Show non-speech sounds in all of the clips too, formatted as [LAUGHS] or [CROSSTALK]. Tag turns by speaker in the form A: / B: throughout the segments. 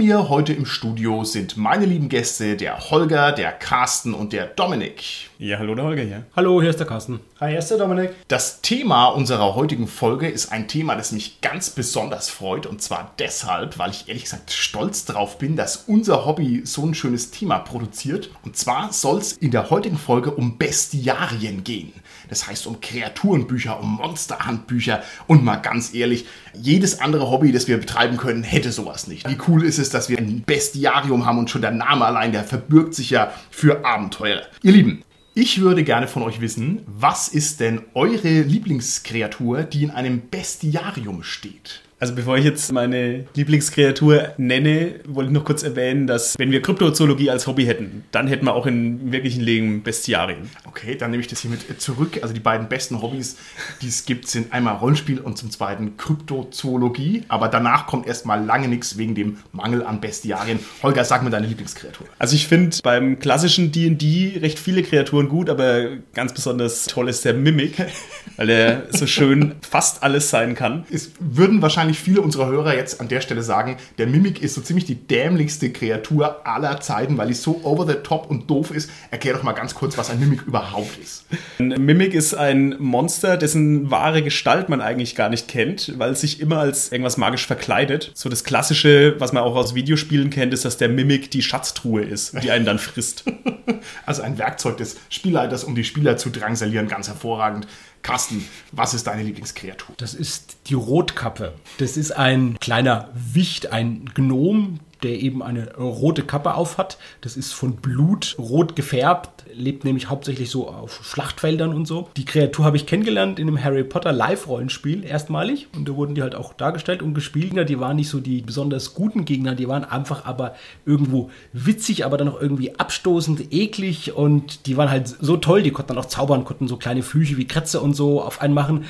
A: Mir heute im Studio sind meine lieben Gäste, der Holger, der Carsten und der Dominik.
B: Ja, hallo, der Holger hier.
C: Hallo, hier ist der Carsten.
D: Hi, hier ist der Dominik.
A: Das Thema unserer heutigen Folge ist ein Thema, das mich ganz besonders freut. Und zwar deshalb, weil ich ehrlich gesagt stolz darauf bin, dass unser Hobby so ein schönes Thema produziert. Und zwar soll es in der heutigen Folge um Bestiarien gehen. Das heißt um Kreaturenbücher, um Monsterhandbücher. Und mal ganz ehrlich, jedes andere Hobby, das wir betreiben können, hätte sowas nicht. Wie cool ist es, dass wir ein Bestiarium haben und schon der Name allein, der verbirgt sich ja für Abenteuer. Ihr Lieben, ich würde gerne von euch wissen, was ist denn eure Lieblingskreatur, die in einem Bestiarium steht?
B: Also bevor ich jetzt meine Lieblingskreatur nenne, wollte ich noch kurz erwähnen, dass wenn wir Kryptozoologie als Hobby hätten, dann hätten wir auch in wirklichen Leben Bestiarien.
A: Okay, dann nehme ich das hiermit zurück. Also die beiden besten Hobbys, die es gibt, sind einmal Rollenspiel und zum zweiten Kryptozoologie. Aber danach kommt erstmal lange nichts wegen dem Mangel an Bestiarien. Holger, sag mir deine Lieblingskreatur.
B: Also ich finde beim klassischen D&D recht viele Kreaturen gut, aber ganz besonders toll ist der Mimic, weil er so schön fast alles sein kann.
A: Es würden wahrscheinlich viele unserer Hörer jetzt an der Stelle sagen, der Mimic ist so ziemlich die dämlichste Kreatur aller Zeiten, weil die so over the top und doof ist. Erklär doch mal ganz kurz, was ein Mimic überhaupt ist.
B: Ein Mimic ist ein Monster, dessen wahre Gestalt man eigentlich gar nicht kennt, weil es sich immer als irgendwas magisch verkleidet. So das Klassische, was man auch aus Videospielen kennt, ist, dass der Mimic die Schatztruhe ist, die einen dann frisst. [LAUGHS]
A: Also ein Werkzeug des Spielleiters, um die Spieler zu drangsalieren, ganz hervorragend. Carsten, was ist deine Lieblingskreatur?
C: Das ist die Rotkappe. Das ist ein kleiner Wicht, ein Gnom, der eben eine rote Kappe aufhat. Das ist von Blut rot gefärbt, lebt nämlich hauptsächlich so auf Schlachtfeldern und so. Die Kreatur habe ich kennengelernt in einem Harry Potter Live-Rollenspiel erstmalig und da wurden die halt auch dargestellt und gespielt. Die waren nicht so die besonders guten Gegner, die waren einfach aber irgendwo witzig, aber dann auch irgendwie abstoßend, eklig und die waren halt so toll, die konnten dann auch zaubern, konnten so kleine Flüche wie Kretze und so auf einen machen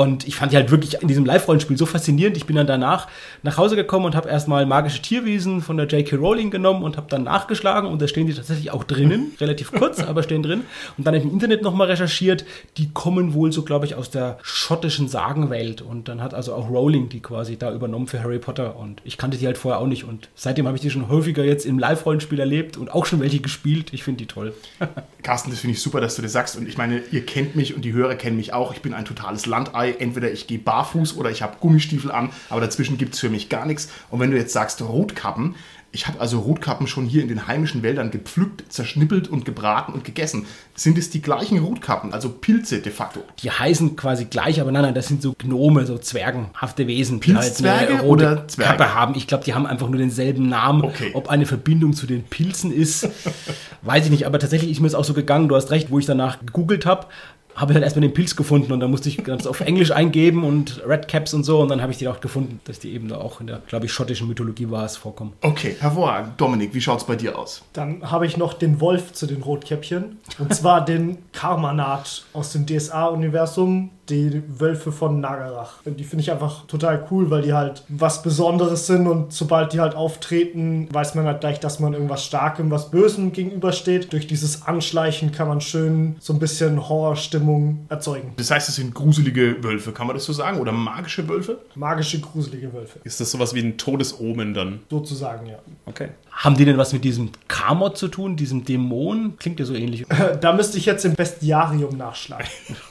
C: und ich fand die halt wirklich in diesem Live-Rollenspiel so faszinierend. Ich bin dann danach nach Hause gekommen und habe erstmal magische Tierwesen von der J.K. Rowling genommen und habe dann nachgeschlagen. Und da stehen die tatsächlich auch drinnen. [LAUGHS] Relativ kurz, aber stehen drin. Und dann im Internet nochmal recherchiert. Die kommen wohl so, glaube ich, aus der schottischen Sagenwelt. Und dann hat also auch Rowling die quasi da übernommen für Harry Potter. Und ich kannte die halt vorher auch nicht. Und seitdem habe ich die schon häufiger jetzt im Live-Rollenspiel erlebt und auch schon welche gespielt. Ich finde die toll. [LAUGHS]
A: Carsten, das finde ich super, dass du das sagst. Und ich meine, ihr kennt mich und die Hörer kennen mich auch. Ich bin ein totales Landei. Entweder ich gehe barfuß oder ich habe Gummistiefel an, aber dazwischen gibt es für mich gar nichts. Und wenn du jetzt sagst Rotkappen, ich habe also Rotkappen schon hier in den heimischen Wäldern gepflückt, zerschnippelt und gebraten und gegessen. Sind es die gleichen Rotkappen, also Pilze de facto?
C: Die heißen quasi gleich, aber nein, nein, das sind so Gnome, so zwergenhafte Wesen,
A: die halt eine rote oder Zwerge?
C: Kappe haben. Ich glaube, die haben einfach nur denselben Namen.
A: Okay.
C: Ob eine Verbindung zu den Pilzen ist, [LAUGHS] weiß ich nicht. Aber tatsächlich ist mir es auch so gegangen, du hast recht, wo ich danach gegoogelt habe, habe ich dann erstmal den Pilz gefunden und dann musste ich das auf Englisch eingeben und Red Caps und so und dann habe ich die auch gefunden, dass die eben da auch in der, glaube ich, schottischen Mythologie war es vorkommen.
A: Okay, hervorragend. Dominik, wie schaut es bei dir aus?
D: Dann habe ich noch den Wolf zu den Rotkäppchen und zwar den Karmanat aus dem DSA-Universum, die Wölfe von Nagarach. Die finde ich einfach total cool, weil die halt was Besonderes sind und sobald die halt auftreten, weiß man halt gleich, dass man irgendwas Starkem, was Bösem gegenübersteht. Durch dieses Anschleichen kann man schön so ein bisschen Horrorstimmung erzeugen.
A: Das heißt, es sind gruselige Wölfe, kann man das so sagen? Oder magische Wölfe?
D: Magische, gruselige Wölfe.
B: Ist das sowas wie ein Todesomen dann?
D: Sozusagen, ja.
B: Okay.
C: Haben die denn was mit diesem Kamot zu tun, diesem Dämon? Klingt ja so ähnlich. [LAUGHS]
D: Da müsste ich jetzt im Bestiarium nachschlagen.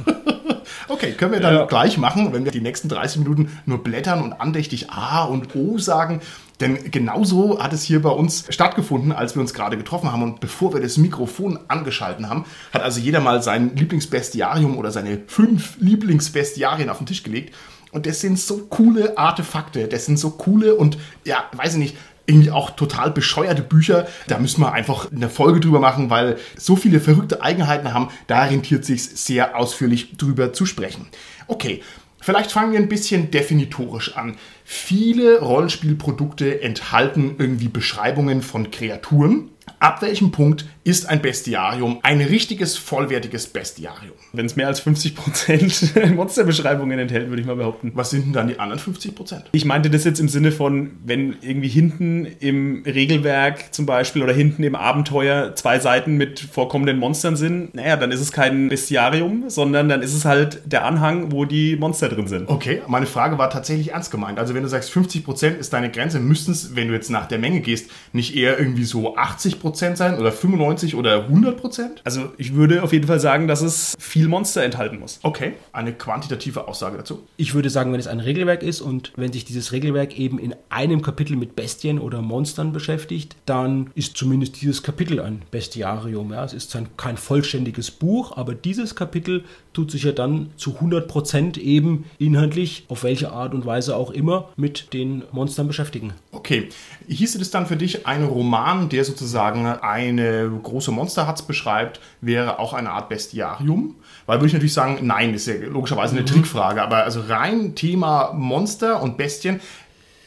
D: [LAUGHS]
A: Okay, können wir dann ja. gleich machen, wenn wir die nächsten 30 Minuten nur blättern und andächtig A und O sagen. Denn genauso hat es hier bei uns stattgefunden, als wir uns gerade getroffen haben. Und bevor wir das Mikrofon angeschalten haben, hat also jeder mal sein Lieblingsbestiarium oder seine fünf Lieblingsbestiarien auf den Tisch gelegt. Und das sind so coole Artefakte, das sind so coole und, ja, weiß ich nicht, irgendwie auch total bescheuerte Bücher. Da müssen wir einfach eine Folge drüber machen, weil so viele verrückte Eigenheiten haben. Da rentiert sich sehr ausführlich drüber zu sprechen. Okay, vielleicht fangen wir ein bisschen definitorisch an. viele Rollenspielprodukte enthalten irgendwie Beschreibungen von Kreaturen. Ab welchem Punkt ist ein Bestiarium ein richtiges, vollwertiges Bestiarium?
B: Wenn es mehr als 50% Monsterbeschreibungen [LAUGHS] enthält, würde ich mal behaupten.
A: Was sind denn dann die anderen 50 Prozent?
B: Ich meinte das jetzt im Sinne von, wenn irgendwie hinten im Regelwerk zum Beispiel oder hinten im Abenteuer zwei Seiten mit vorkommenden Monstern sind, naja, dann ist es kein Bestiarium, sondern dann ist es halt der Anhang, wo die Monster drin sind.
A: Okay, meine Frage war tatsächlich ernst gemeint. Also wenn du sagst, 50 Prozent ist deine Grenze, müssten es, wenn du jetzt nach der Menge gehst, nicht eher irgendwie so 80% Prozent sein oder 95 oder 100%? Prozent?
B: Also ich würde auf jeden Fall sagen, dass es viel Monster enthalten muss.
A: Okay, eine quantitative Aussage dazu.
C: Ich würde sagen, wenn es ein Regelwerk ist und wenn sich dieses Regelwerk eben in einem Kapitel mit Bestien oder Monstern beschäftigt, dann ist zumindest dieses Kapitel ein Bestiarium. Ja, es ist ein, kein vollständiges Buch, aber dieses Kapitel tut sich ja dann zu 100% eben inhaltlich, auf welche Art und Weise auch immer, mit den Monstern beschäftigen.
A: Okay, hieße das dann für dich ein Roman, der sozusagen eine große Monsterhatz beschreibt, wäre auch eine Art Bestiarium? Weil würde ich natürlich sagen, nein, ist ja logischerweise eine Trickfrage, aber also rein Thema Monster und Bestien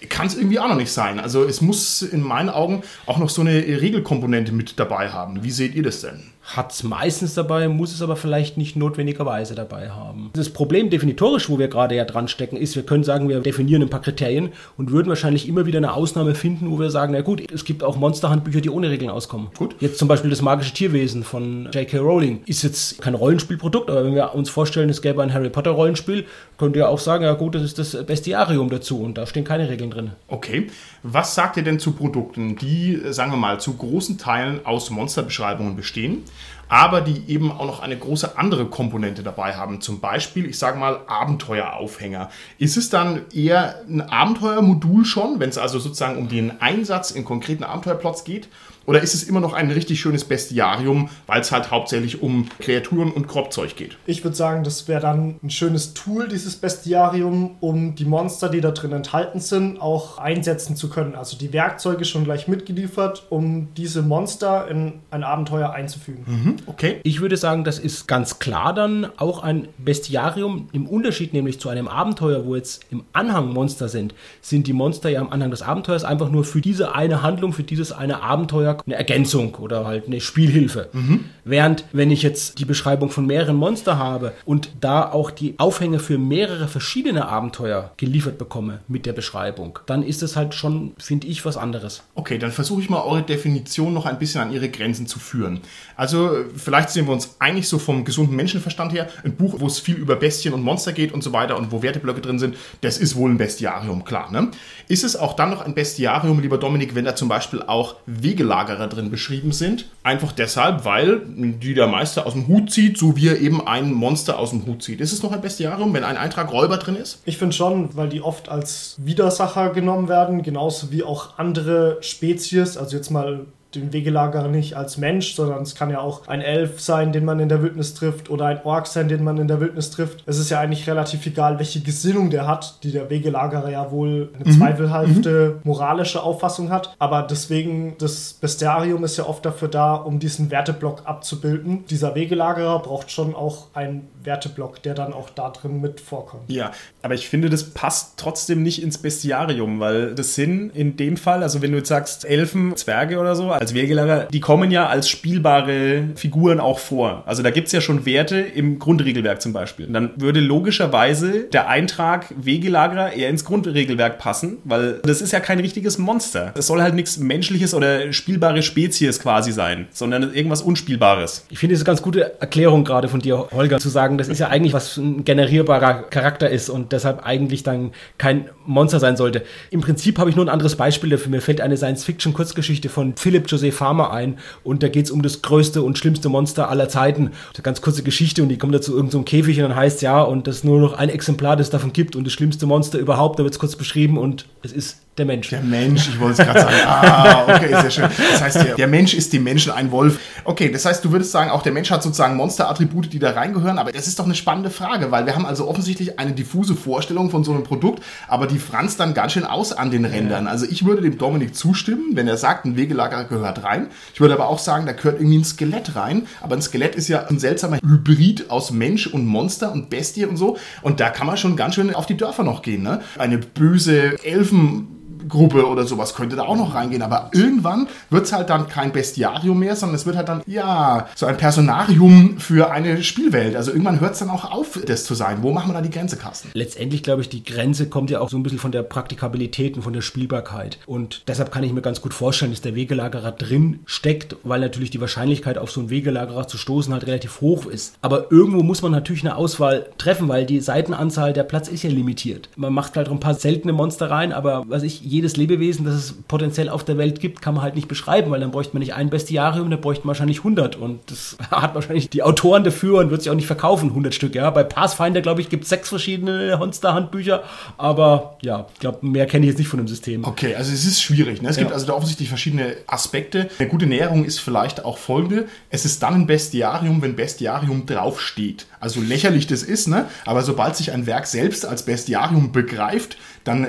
A: kann es irgendwie auch noch nicht sein. Also es muss in meinen Augen auch noch so eine Regelkomponente mit dabei haben. Wie seht ihr das denn?
C: Hat es meistens dabei, muss es aber vielleicht nicht notwendigerweise dabei haben. Das Problem definitorisch, wo wir gerade ja dran stecken, ist, wir können sagen, wir definieren ein paar Kriterien und würden wahrscheinlich immer wieder eine Ausnahme finden, wo wir sagen, na gut, es gibt auch Monsterhandbücher, die ohne Regeln auskommen. Gut. Jetzt zum Beispiel das magische Tierwesen von J.K. Rowling ist jetzt kein Rollenspielprodukt, aber wenn wir uns vorstellen, es gäbe ein Harry Potter Rollenspiel, könnt ihr auch sagen, ja gut, das ist das Bestiarium dazu und da stehen keine Regeln drin.
A: Okay. Was sagt ihr denn zu Produkten, die, sagen wir mal, zu großen Teilen aus Monsterbeschreibungen bestehen? Aber die eben auch noch eine große andere Komponente dabei haben. Zum Beispiel, ich sage mal, Abenteueraufhänger. Ist es dann eher ein Abenteuermodul schon, wenn es also sozusagen um den Einsatz in konkreten Abenteuerplots geht? Oder ist es immer noch ein richtig schönes Bestiarium, weil es halt hauptsächlich um Kreaturen und Korbzeug geht?
D: Ich würde sagen, das wäre dann ein schönes Tool, dieses Bestiarium, um die Monster, die da drin enthalten sind, auch einsetzen zu können. Also die Werkzeuge schon gleich mitgeliefert, um diese Monster in ein Abenteuer einzufügen.
A: Mhm, okay.
C: Ich würde sagen, das ist ganz klar dann auch ein Bestiarium. Im Unterschied nämlich zu einem Abenteuer, wo jetzt im Anhang Monster sind, sind die Monster ja am Anhang des Abenteuers einfach nur für diese eine Handlung, für dieses eine Abenteuer eine Ergänzung oder halt eine Spielhilfe. Mhm. Während, wenn ich jetzt die Beschreibung von mehreren Monster habe und da auch die Aufhänge für mehrere verschiedene Abenteuer geliefert bekomme mit der Beschreibung, dann ist es halt schon, finde ich, was anderes.
A: Okay, dann versuche ich mal eure Definition noch ein bisschen an ihre Grenzen zu führen. Also, vielleicht sehen wir uns eigentlich so vom gesunden Menschenverstand her. Ein Buch, wo es viel über Bestien und Monster geht und so weiter und wo Werteblöcke drin sind, das ist wohl ein Bestiarium, klar. Ne? Ist es auch dann noch ein Bestiarium, lieber Dominik, wenn da zum Beispiel auch Wegelager Lagerer drin beschrieben sind. Einfach deshalb, weil die der Meister aus dem Hut zieht, so wie er eben ein Monster aus dem Hut zieht. Ist es noch ein Bestiarium, wenn ein Eintrag Räuber drin ist?
D: Ich finde schon, weil die oft als Widersacher genommen werden, genauso wie auch andere Spezies. Also jetzt mal den Wegelagerer nicht als Mensch, sondern es kann ja auch ein Elf sein, den man in der Wildnis trifft, oder ein Ork sein, den man in der Wildnis trifft. Es ist ja eigentlich relativ egal, welche Gesinnung der hat, die der Wegelagerer ja wohl eine mhm. zweifelhafte mhm. moralische Auffassung hat. Aber deswegen, das Bestiarium ist ja oft dafür da, um diesen Werteblock abzubilden. Dieser Wegelagerer braucht schon auch einen Werteblock, der dann auch da drin mit vorkommt.
B: Ja, aber ich finde, das passt trotzdem nicht ins Bestiarium, weil das sind in dem Fall, also wenn du jetzt sagst Elfen, Zwerge oder so, als Wegelager, die kommen ja als spielbare Figuren auch vor. Also da gibt es ja schon Werte im Grundregelwerk zum Beispiel. Und dann würde logischerweise der Eintrag Wegelagerer eher ins Grundregelwerk passen, weil das ist ja kein richtiges Monster. Es soll halt nichts Menschliches oder spielbare Spezies quasi sein, sondern irgendwas Unspielbares.
C: Ich finde es eine ganz gute Erklärung gerade von dir, Holger, zu sagen, das ist ja eigentlich was ein generierbarer Charakter ist und deshalb eigentlich dann kein Monster sein sollte. Im Prinzip habe ich nur ein anderes Beispiel dafür. Mir fällt eine Science-Fiction-Kurzgeschichte von Philip José Farmer ein und da geht es um das größte und schlimmste Monster aller Zeiten. Eine ganz kurze Geschichte und die kommt dazu irgendein so Käfig und dann heißt ja und das nur noch ein Exemplar, das es davon gibt und das schlimmste Monster überhaupt, da wird es kurz beschrieben und es ist Der Mensch.
A: Der Mensch, ich wollte es gerade sagen. Ah, okay, sehr schön. Das heißt, der, der Mensch ist dem Menschen ein Wolf. Okay, das heißt, du würdest sagen, auch der Mensch hat sozusagen Monsterattribute, die da reingehören. Aber das ist doch eine spannende Frage, weil wir haben also offensichtlich eine diffuse Vorstellung von so einem Produkt, aber die franzt dann ganz schön aus an den Rändern. Also ich würde dem Dominik zustimmen, wenn er sagt, ein Wegelager gehört rein. Ich würde aber auch sagen, da gehört irgendwie ein Skelett rein. Aber ein Skelett ist ja ein seltsamer Hybrid aus Mensch und Monster und Bestie und so. Und da kann man schon ganz schön auf die Dörfer noch gehen. Ne? Eine böse Elfen. Gruppe oder sowas könnte da auch noch reingehen. Aber irgendwann wird es halt dann kein Bestiarium mehr, sondern es wird halt dann, ja, so ein Personarium für eine Spielwelt. Also irgendwann hört es dann auch auf, das zu sein. Wo machen wir da die Grenze, Carsten?
C: Letztendlich glaube ich, die Grenze kommt ja auch so ein bisschen von der Praktikabilität und von der Spielbarkeit. Und deshalb kann ich mir ganz gut vorstellen, dass der Wegelagerer drin steckt, weil natürlich die Wahrscheinlichkeit, auf so einen Wegelagerer zu stoßen, halt relativ hoch ist. Aber irgendwo muss man natürlich eine Auswahl treffen, weil die Seitenanzahl, der Platz ist ja limitiert. Man macht halt ein paar seltene Monster rein, aber was ich, jedes Lebewesen, das es potenziell auf der Welt gibt, kann man halt nicht beschreiben, weil dann bräuchte man nicht ein Bestiarium, dann bräuchte man wahrscheinlich 100 und das [LAUGHS] hat wahrscheinlich die Autoren dafür und wird sich auch nicht verkaufen, 100 Stück. Ja, bei Pathfinder, glaube ich, gibt es sechs verschiedene Monster-Handbücher, aber ja, ich glaube, mehr kenne ich jetzt nicht von dem System.
A: Okay, also es ist schwierig. Ne? Es gibt
C: Ja.
A: also da offensichtlich verschiedene Aspekte. Eine gute Näherung ist vielleicht auch folgende. Es ist dann ein Bestiarium, wenn Bestiarium draufsteht. Also lächerlich das ist, ne? aber sobald sich ein Werk selbst als Bestiarium begreift, dann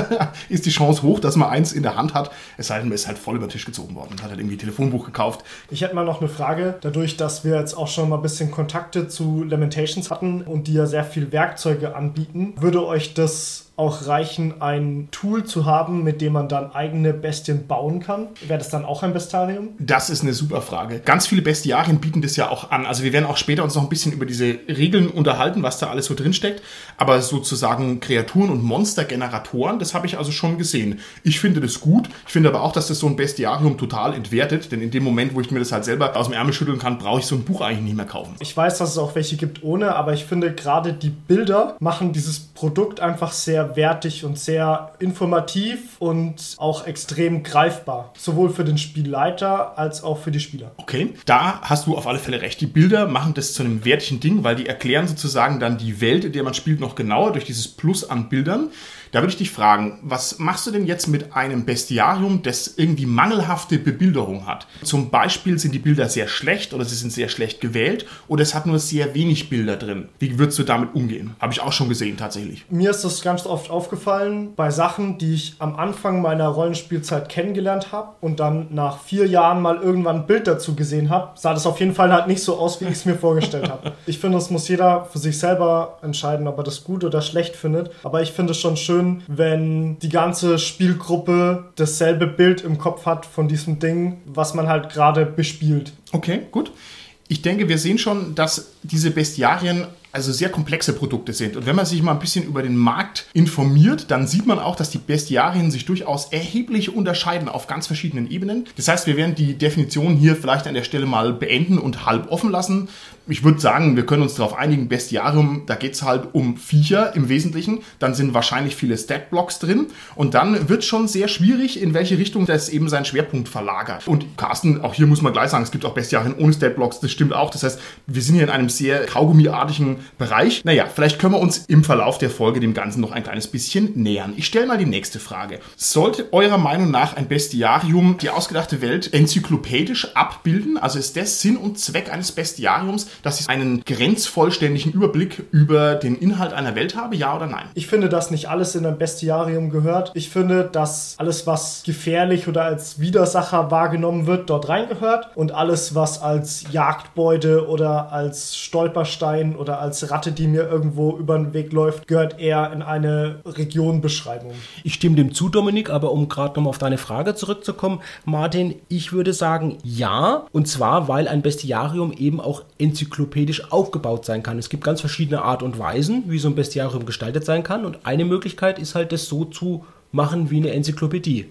A: [LAUGHS] ist die Chance hoch, dass man eins in der Hand hat. Es sei denn, man ist halt voll über den Tisch gezogen worden und hat halt irgendwie ein Telefonbuch gekauft.
D: Ich hätte mal noch eine Frage. Dadurch, dass wir jetzt auch schon mal ein bisschen Kontakte zu Lamentations hatten und die ja sehr viel Werkzeuge anbieten, würde euch das auch reichen, ein Tool zu haben, mit dem man dann eigene Bestien bauen kann? Wäre das dann auch ein Bestarium?
A: Das ist eine super Frage. Ganz viele Bestiarien bieten das ja auch an. Also wir werden auch später uns noch ein bisschen über diese Regeln unterhalten, was da alles so drin steckt. Aber sozusagen Kreaturen und Monstergeneratoren, das habe ich also schon gesehen. Ich finde das gut. Ich finde aber auch, dass das so ein Bestiarium total entwertet. Denn in dem Moment, wo ich mir das halt selber aus dem Ärmel schütteln kann, brauche ich so ein Buch eigentlich nicht mehr kaufen.
D: Ich weiß, dass es auch welche gibt ohne, aber ich finde gerade die Bilder machen dieses Produkt einfach sehr wertig und sehr informativ und auch extrem greifbar. Sowohl für den Spielleiter als auch für die Spieler.
A: Okay, da hast du auf alle Fälle recht. Die Bilder machen das zu einem wertigen Ding, weil die erklären sozusagen dann die Welt, in der man spielt, noch genauer durch dieses Plus an Bildern. Da würde ich dich fragen, was machst du denn jetzt mit einem Bestiarium, das irgendwie mangelhafte Bebilderung hat? Zum Beispiel sind die Bilder sehr schlecht oder sie sind sehr schlecht gewählt oder es hat nur sehr wenig Bilder drin. Wie würdest du damit umgehen? Habe ich auch schon gesehen tatsächlich.
D: Mir ist das ganz oft aufgefallen bei Sachen, die ich am Anfang meiner Rollenspielzeit kennengelernt habe und dann nach vier Jahren mal irgendwann ein Bild dazu gesehen habe, sah das auf jeden Fall halt nicht so aus, wie ich es mir vorgestellt habe. [LAUGHS] Ich finde, das muss jeder für sich selber entscheiden, ob er das gut oder schlecht findet. Aber ich finde es schon schön, wenn die ganze Spielgruppe dasselbe Bild im Kopf hat von diesem Ding, was man halt gerade bespielt.
A: Okay, gut. Ich denke, wir sehen schon, dass diese Bestiarien also sehr komplexe Produkte sind. Und wenn man sich mal ein bisschen über den Markt informiert, dann sieht man auch, dass die Bestiarien sich durchaus erheblich unterscheiden auf ganz verschiedenen Ebenen. Das heißt, wir werden die Definition hier vielleicht an der Stelle mal beenden und halb offen lassen. Ich würde sagen, wir können uns darauf einigen, Bestiarium, da geht es halt um Viecher im Wesentlichen. Dann sind wahrscheinlich viele Statblocks drin. Und dann wird schon sehr schwierig, in welche Richtung das eben seinen Schwerpunkt verlagert. Und Carsten, auch hier muss man gleich sagen, es gibt auch Bestiarien ohne Statblocks, das stimmt auch. Das heißt, wir sind hier in einem sehr kaugummiartigen Bereich. Naja, vielleicht können wir uns im Verlauf der Folge dem Ganzen noch ein kleines bisschen nähern. Ich stelle mal die nächste Frage. Sollte eurer Meinung nach ein Bestiarium die ausgedachte Welt enzyklopädisch abbilden? Also ist das Sinn und Zweck eines Bestiariums, dass ich einen grenzvollständigen Überblick über den Inhalt einer Welt habe? Ja oder nein?
D: Ich finde, dass nicht alles in ein Bestiarium gehört. Ich finde, dass alles, was gefährlich oder als Widersacher wahrgenommen wird, dort reingehört. Und alles, was als Jagdbeute oder als Stolperstein oder als Ratte, die mir irgendwo über den Weg läuft, gehört eher in eine Regionbeschreibung.
C: Ich stimme dem zu, Dominik, aber um gerade nochmal auf deine Frage zurückzukommen, Martin, ich würde sagen ja. Und zwar, weil ein Bestiarium eben auch enzyklopädisch aufgebaut sein kann. Es gibt ganz verschiedene Art und Weisen, wie so ein Bestiarium gestaltet sein kann. Und eine Möglichkeit ist halt, das so zu machen wie eine Enzyklopädie.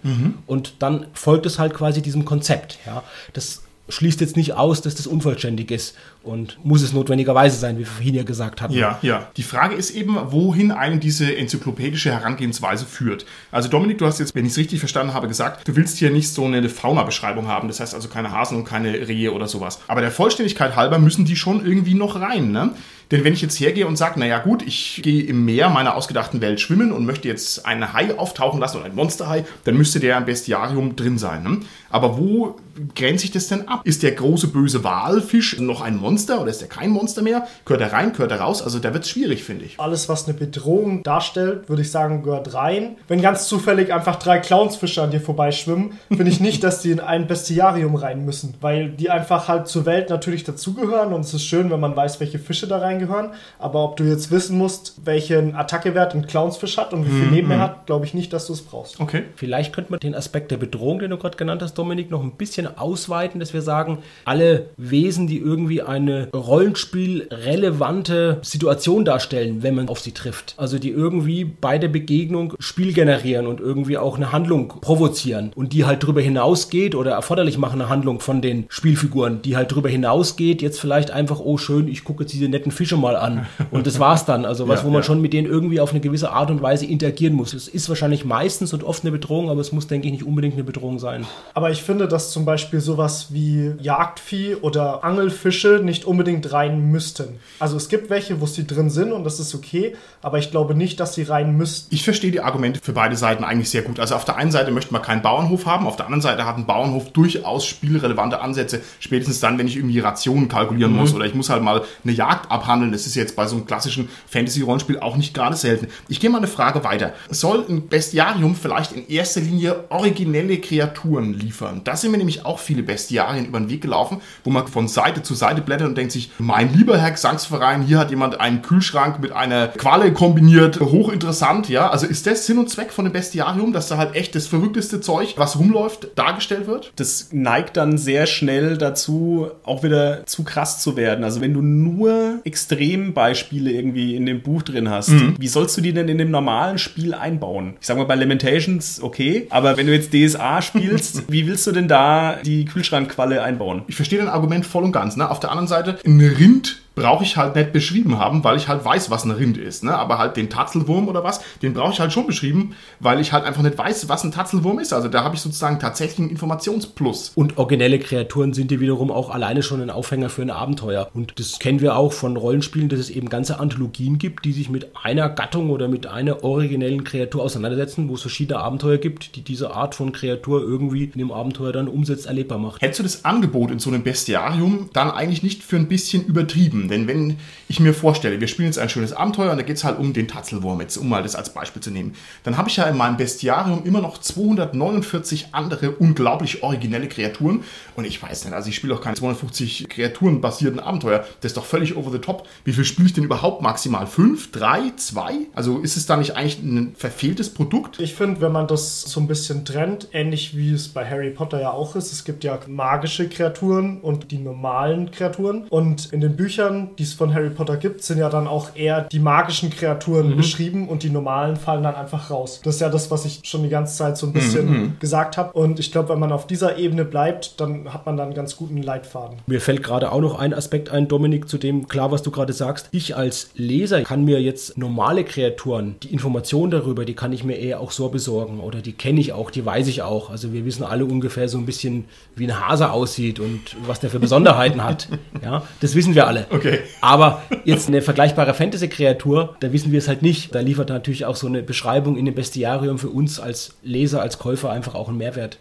C: Und dann folgt es halt quasi diesem Konzept. Ja. Das schließt jetzt nicht aus, dass das unvollständig ist und muss es notwendigerweise sein, wie wir vorhin ja gesagt haben.
A: Ja, ja. Die Frage ist eben, wohin einen diese enzyklopädische Herangehensweise führt. Also Dominik, du hast jetzt, wenn ich es richtig verstanden habe, gesagt, du willst hier nicht so eine Fauna-Beschreibung haben. Das heißt also keine Hasen und keine Rehe oder sowas. Aber der Vollständigkeit halber müssen die schon irgendwie noch rein. Ne? Denn wenn ich jetzt hergehe und sage, naja gut, ich gehe im Meer meiner ausgedachten Welt schwimmen und möchte jetzt einen Hai auftauchen lassen oder ein Monsterhai, dann müsste der im Bestiarium drin sein. Ne? Aber wo grenzt sich das denn ab? Ist der große böse Walfisch noch ein Monster oder ist er kein Monster mehr? Gehört er rein, gehört er raus? Also da wird es schwierig, finde ich.
D: Alles, was eine Bedrohung darstellt, würde ich sagen, gehört rein. Wenn ganz zufällig einfach drei Clownsfische an dir vorbeischwimmen, finde ich nicht, [LAUGHS] dass die in ein Bestiarium rein müssen, weil die einfach halt zur Welt natürlich dazugehören und es ist schön, wenn man weiß, welche Fische da reingehören. Aber ob du jetzt wissen musst, welchen Attackewert ein Clownsfisch hat und wie viel Leben er hat, glaube ich nicht, dass du es brauchst.
A: Okay.
C: Vielleicht könnte man den Aspekt der Bedrohung, den du gerade genannt hast, Dominik, noch ein bisschen ausweiten, dass wir sagen, alle Wesen, die irgendwie eine rollenspielrelevante Situation darstellen, wenn man auf sie trifft. Also die irgendwie bei der Begegnung Spiel generieren und irgendwie auch eine Handlung provozieren und die halt darüber hinausgeht oder erforderlich machen eine Handlung von den Spielfiguren, die halt darüber hinausgeht, jetzt vielleicht einfach, oh schön, ich gucke jetzt diese netten Fische mal an und das war's dann. Also [LAUGHS] was,
A: Ja,
C: wo man
A: ja.
C: schon mit denen irgendwie auf eine gewisse Art und Weise interagieren muss. Es ist wahrscheinlich meistens und oft eine Bedrohung, aber es muss, denke ich, nicht unbedingt eine Bedrohung sein.
D: Aber ich finde, dass zum Beispiel sowas wie Jagdvieh oder Angelfische nicht unbedingt rein müssten. Also es gibt welche, wo sie drin sind und das ist okay, aber ich glaube nicht, dass sie rein müssten.
A: Ich verstehe die Argumente für beide Seiten eigentlich sehr gut. Also auf der einen Seite möchte man keinen Bauernhof haben, auf der anderen Seite hat ein Bauernhof durchaus spielrelevante Ansätze, spätestens dann, wenn ich irgendwie Rationen kalkulieren muss oder ich muss halt mal eine Jagd abhandeln. Das ist jetzt bei so einem klassischen Fantasy-Rollenspiel auch nicht gerade selten. Ich gehe mal eine Frage weiter. Soll ein Bestiarium vielleicht in erster Linie originelle Kreaturen liefern? Da sind mir nämlich auch viele Bestiarien über den Weg gelaufen, wo man von Seite zu Seite blättert und denkt sich, mein lieber Herr Gesangsverein, hier hat jemand einen Kühlschrank mit einer Qualle kombiniert, hochinteressant, ja. Also ist das Sinn und Zweck von einem Bestiarium, dass da halt echt das verrückteste Zeug, was rumläuft, dargestellt wird?
B: das neigt dann sehr schnell dazu, auch wieder zu krass zu werden. Also wenn du nur Extrembeispiele irgendwie in dem Buch drin hast, wie sollst du die denn in dem normalen Spiel einbauen? Ich sag mal, bei Lamentations okay, aber wenn du jetzt DSA spielst, [LAUGHS] wie willst du denn da die Kühlschrankqualle einbauen?
A: Ich verstehe dein Argument voll und ganz. Ne? Auf der anderen Seite, ein Rind brauche ich halt nicht beschrieben haben, weil ich halt weiß, was ein Rind ist. Ne? Aber halt den Tatzelwurm oder was, den brauche ich halt schon beschrieben, weil ich halt einfach nicht weiß, was ein Tatzelwurm ist. Also da habe ich sozusagen tatsächlich einen Informationsplus.
C: Und originelle Kreaturen sind ja wiederum auch alleine schon ein Aufhänger für ein Abenteuer. Und das kennen wir auch von Rollenspielen, dass es eben ganze Anthologien gibt, die sich mit einer Gattung oder mit einer originellen Kreatur auseinandersetzen, wo es verschiedene Abenteuer gibt, die diese Art von Kreatur irgendwie in dem Abenteuer dann umsetzt, erlebbar macht.
A: Hättest du das Angebot in so einem Bestiarium dann eigentlich nicht für ein bisschen übertrieben? Denn wenn ich mir vorstelle, wir spielen jetzt ein schönes Abenteuer und da geht es halt um den Tatzelwurm, jetzt um mal das als Beispiel zu nehmen, dann habe ich ja in meinem Bestiarium immer noch 249 andere unglaublich originelle Kreaturen und ich weiß nicht, also ich spiele auch keine 250 kreaturenbasierten Abenteuer, das ist doch völlig over the top. Wie viel spiele ich denn überhaupt maximal? Fünf? Drei? Zwei? Also ist es da nicht eigentlich ein verfehltes Produkt?
D: Ich finde, wenn man das so ein bisschen trennt, ähnlich wie es bei Harry Potter ja auch ist, es gibt ja magische Kreaturen und die normalen Kreaturen. Und in den Büchern, die es von Harry Potter gibt, sind ja dann auch eher die magischen Kreaturen beschrieben und die normalen fallen dann einfach raus. Das ist ja das, was ich schon die ganze Zeit so ein bisschen gesagt habe. Und ich glaube, wenn man auf dieser Ebene bleibt, dann hat man dann einen ganz guten Leitfaden.
C: Mir fällt gerade auch noch ein Aspekt ein, Dominik, zu dem klar, was du gerade sagst. Ich als Leser kann mir jetzt normale Kreaturen, die Information darüber, die kann ich mir eher auch so besorgen oder die kenne ich auch, die weiß ich auch. Also wir wissen alle ungefähr so ein bisschen, wie ein Hase aussieht und was der für Besonderheiten hat. [LAUGHS] Ja, das wissen wir alle.
A: Okay.
C: Aber jetzt eine vergleichbare Fantasy-Kreatur, da wissen wir es halt nicht. Da liefert natürlich auch so eine Beschreibung in dem Bestiarium für uns als Leser, als Käufer einfach auch einen Mehrwert.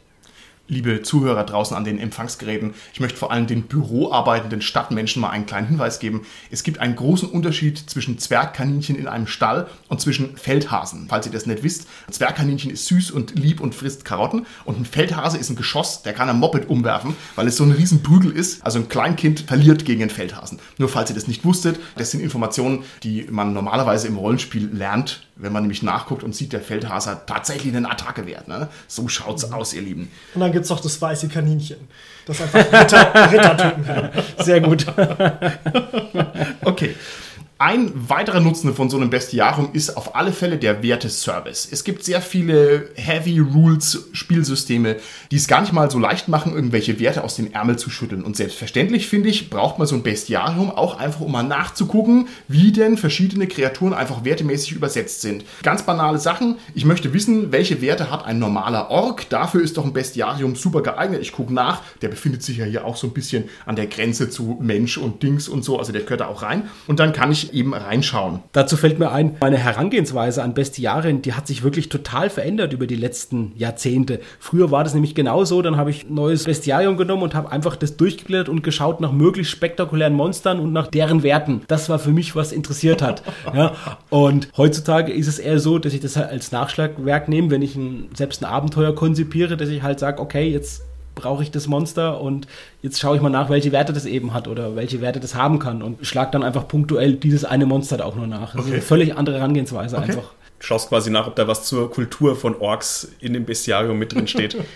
A: Liebe Zuhörer draußen an den Empfangsgeräten, ich möchte vor allem den büroarbeitenden Stadtmenschen mal einen kleinen Hinweis geben. Es gibt einen großen Unterschied zwischen Zwergkaninchen in einem Stall und zwischen Feldhasen. Falls ihr das nicht wisst, ein Zwergkaninchen ist süß und lieb und frisst Karotten und ein Feldhase ist ein Geschoss, der kann ein Moped umwerfen, weil es so ein riesen Prügel ist. Also ein Kleinkind verliert gegen einen Feldhasen. Nur falls ihr das nicht wusstet, das sind Informationen, die man normalerweise im Rollenspiel lernt, wenn man nämlich nachguckt und sieht, der Feldhase hat tatsächlich eine Attacke wert. Ne? So schaut's aus, ihr Lieben.
D: Und dann gibt es auch das weiße Kaninchen, das einfach Ritter, [LAUGHS] Rittertypen kann.
C: Sehr gut.
A: Okay. Ein weiterer Nutzen von so einem Bestiarium ist auf alle Fälle der Werteservice. Es gibt sehr viele Heavy Rules Spielsysteme, die es gar nicht mal so leicht machen, irgendwelche Werte aus dem Ärmel zu schütteln. Und selbstverständlich, finde ich, braucht man so ein Bestiarium auch einfach, um mal nachzugucken, wie denn verschiedene Kreaturen einfach wertemäßig übersetzt sind. Ganz banale Sachen. Ich möchte wissen, welche Werte hat ein normaler Ork. Dafür ist doch ein Bestiarium super geeignet. Ich gucke nach. Der befindet sich ja hier auch so ein bisschen an der Grenze zu Mensch und Dings und so. Also der gehört da auch rein. Und dann kann ich eben reinschauen.
C: Dazu fällt mir ein, meine Herangehensweise an Bestiarien, die hat sich wirklich total verändert über die letzten Jahrzehnte. Früher war das nämlich genauso, dann habe ich ein neues Bestiarium genommen und habe einfach das durchgeblättert und geschaut nach möglichst spektakulären Monstern und nach deren Werten. Das war für mich, was interessiert hat. [LAUGHS] ja. Und heutzutage ist es eher so, dass ich das halt als Nachschlagwerk nehme, wenn ich ein, selbst ein Abenteuer konzipiere, dass ich halt sage, okay, jetzt brauche ich das Monster und jetzt schaue ich mal nach, welche Werte das eben hat oder welche Werte das haben kann und schlag dann einfach punktuell dieses eine Monster da auch nur nach. Das
A: Okay.
C: ist eine völlig andere Herangehensweise
A: Okay.
C: einfach.
B: Schaust quasi nach, ob da was zur Kultur von Orks in dem Bestiarium mit drin steht. [LAUGHS]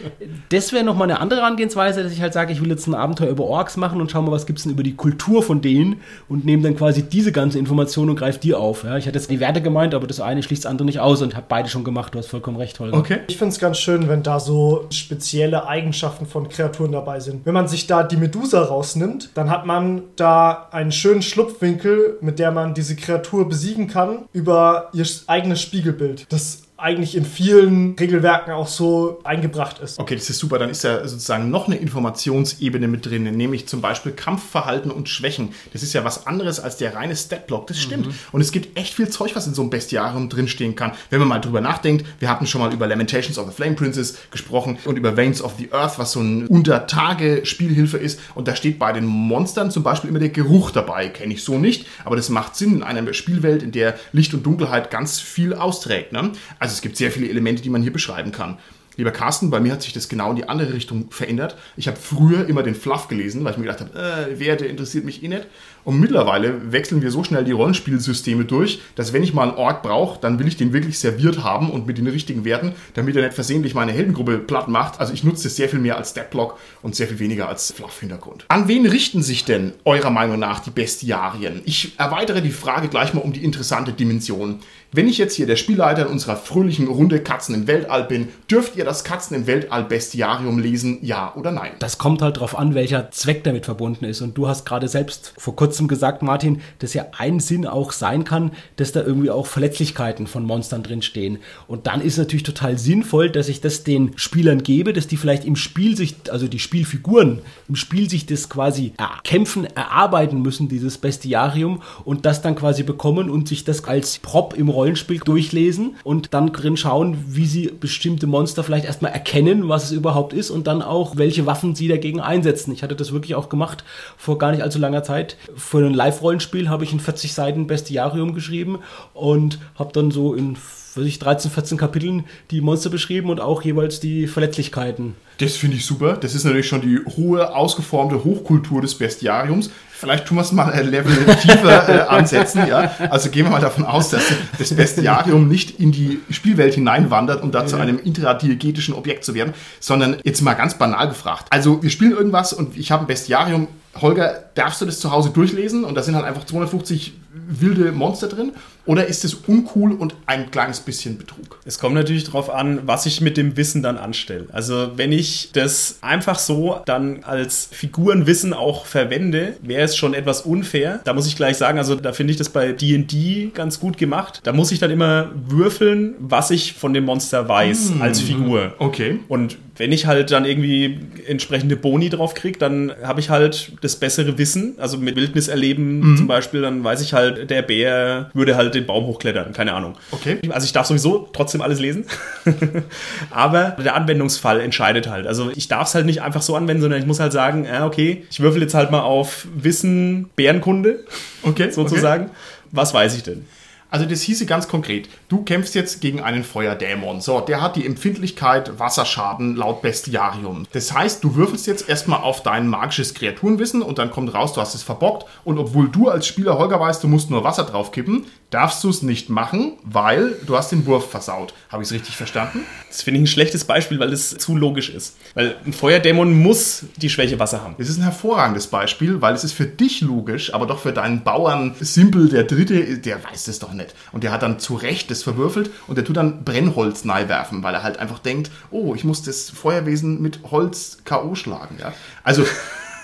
C: Das wäre nochmal eine andere Herangehensweise, dass ich halt sage, ich will jetzt ein Abenteuer über Orks machen und schau mal, was gibt es denn über die Kultur von denen und nehme dann quasi diese ganze Information und greife die auf. Ja, ich hatte jetzt die Werte gemeint, aber das eine schließt das andere nicht aus und habe beide schon gemacht. Du hast vollkommen recht, Holger.
A: Okay.
D: Ich finde es ganz schön, wenn da so spezielle Eigenschaften von Kreaturen dabei sind. Wenn man sich da die Medusa rausnimmt, dann hat man da einen schönen Schlupfwinkel, mit der man diese Kreatur besiegen kann, über ihr eigenes Spiegelbild. Das eigentlich in vielen Regelwerken auch so eingebracht ist.
A: Okay, das ist super. Dann ist ja sozusagen noch eine Informationsebene mit drin, nämlich zum Beispiel Kampfverhalten und Schwächen. Das ist ja was anderes als der reine Statblock. Das stimmt. Und es gibt echt viel Zeug, was in so einem Bestiarium drinstehen kann. Wenn man mal drüber nachdenkt, wir hatten schon mal über Lamentations of the Flame Princess gesprochen und über Veins of the Earth, was so ein Untertage-Spielhilfe ist. Und da steht bei den Monstern zum Beispiel immer der Geruch dabei. Kenne ich so nicht, aber das macht Sinn in einer Spielwelt, in der Licht und Dunkelheit ganz viel austrägt. Ne? Also es gibt sehr viele Elemente, die man hier beschreiben kann. Lieber Carsten, bei mir hat sich das genau in die andere Richtung verändert. Ich habe früher immer den Fluff gelesen, weil ich mir gedacht habe, äh, Werte interessiert mich eh nicht. Und mittlerweile wechseln wir so schnell die Rollenspielsysteme durch, dass wenn ich mal einen Ork brauche, dann will ich den wirklich serviert haben und mit den richtigen Werten, damit er nicht versehentlich meine Heldengruppe platt macht. Also ich nutze das sehr viel mehr als Statblock und sehr viel weniger als Fluff-Hintergrund. An wen richten sich denn eurer Meinung nach die Bestiarien? Ich erweitere die Frage gleich mal um die interessante Dimension. Wenn ich jetzt hier der Spielleiter in unserer fröhlichen Runde Katzen im Weltall bin, dürft ihr das Katzen im Weltall Bestiarium lesen, ja oder nein?
C: Das kommt halt darauf an, welcher Zweck damit verbunden ist. Und du hast gerade selbst vor kurzem gesagt, Martin, dass ja ein Sinn auch sein kann, dass da irgendwie auch Verletzlichkeiten von Monstern drinstehen. Und dann ist natürlich total sinnvoll, dass ich das den Spielern gebe, dass die vielleicht im Spiel sich, also die Spielfiguren im Spiel sich das quasi erkämpfen, erarbeiten müssen, dieses Bestiarium, und das dann quasi bekommen und sich das als Prop im Rollenspiel durchlesen und dann drin schauen, wie sie bestimmte Monster vielleicht erstmal erkennen, was es überhaupt ist und dann auch, welche Waffen sie dagegen einsetzen. Ich hatte das wirklich auch gemacht vor gar nicht allzu langer Zeit. Für ein Live-Rollenspiel habe ich in 40 Seiten Bestiarium geschrieben und habe dann so in weiß ich, 13, 14 Kapiteln die Monster beschrieben und auch jeweils die Verletzlichkeiten.
A: Das finde ich super. Das ist natürlich schon die hohe, ausgeformte Hochkultur des Bestiariums. Vielleicht tun wir es mal ein Level [LAUGHS] tiefer äh, ansetzen. Ja? Also gehen wir mal davon aus, dass das Bestiarium nicht in die Spielwelt hineinwandert, um da zu einem intradiegetischen Objekt zu werden, sondern jetzt mal ganz banal gefragt. Also wir spielen irgendwas und ich habe ein Bestiarium. Holger, darfst du das zu Hause durchlesen und da sind halt einfach 250 wilde Monster drin? Oder ist es uncool und ein kleines bisschen Betrug?
B: Es kommt natürlich darauf an, was ich mit dem Wissen dann anstelle. Also wenn ich das einfach so dann als Figurenwissen auch verwende, wäre es schon etwas unfair. Da muss ich gleich sagen, also da finde ich das bei D&D ganz gut gemacht. Da muss ich dann immer würfeln, was ich von dem Monster weiß als Figur.
A: Okay.
B: Und wenn ich halt dann irgendwie entsprechende Boni drauf kriege, dann habe ich halt das bessere Wissen. Also mit Wildnis erleben zum Beispiel, dann weiß ich halt, der Bär würde halt den Baum hochklettern. Keine Ahnung.
A: Okay.
B: Also ich darf sowieso trotzdem alles lesen. [LAUGHS] Aber der Anwendungsfall entscheidet halt. Also ich darf es halt nicht einfach so anwenden, sondern ich muss halt sagen, ja, okay, ich würfel jetzt halt mal auf Wissen Bärenkunde,
A: Okay. [LAUGHS]
B: sozusagen. Was weiß ich denn?
A: Also das hieße ganz konkret, du kämpfst jetzt gegen einen Feuerdämon. So, der hat die Empfindlichkeit Wasserschaden laut Bestiarium. Das heißt, du würfelst jetzt erstmal auf dein magisches Kreaturenwissen und dann kommt raus, du hast es verbockt und obwohl du als Spieler Holger weißt, du musst nur Wasser draufkippen, darfst du es nicht machen, weil du hast den Wurf versaut. Habe ich es richtig verstanden?
B: Das finde ich ein schlechtes Beispiel, weil es zu logisch ist. Weil ein Feuerdämon muss die Schwäche Wasser haben.
A: Es ist ein hervorragendes Beispiel, weil es ist für dich logisch, aber doch für deinen Bauern Simpel, der Dritte, der weiß das doch nicht. Und der hat dann zu Recht das verwürfelt und der tut dann Brennholz werfen, weil er halt einfach denkt, oh, ich muss das Feuerwesen mit Holz K.O. schlagen. Ja? Also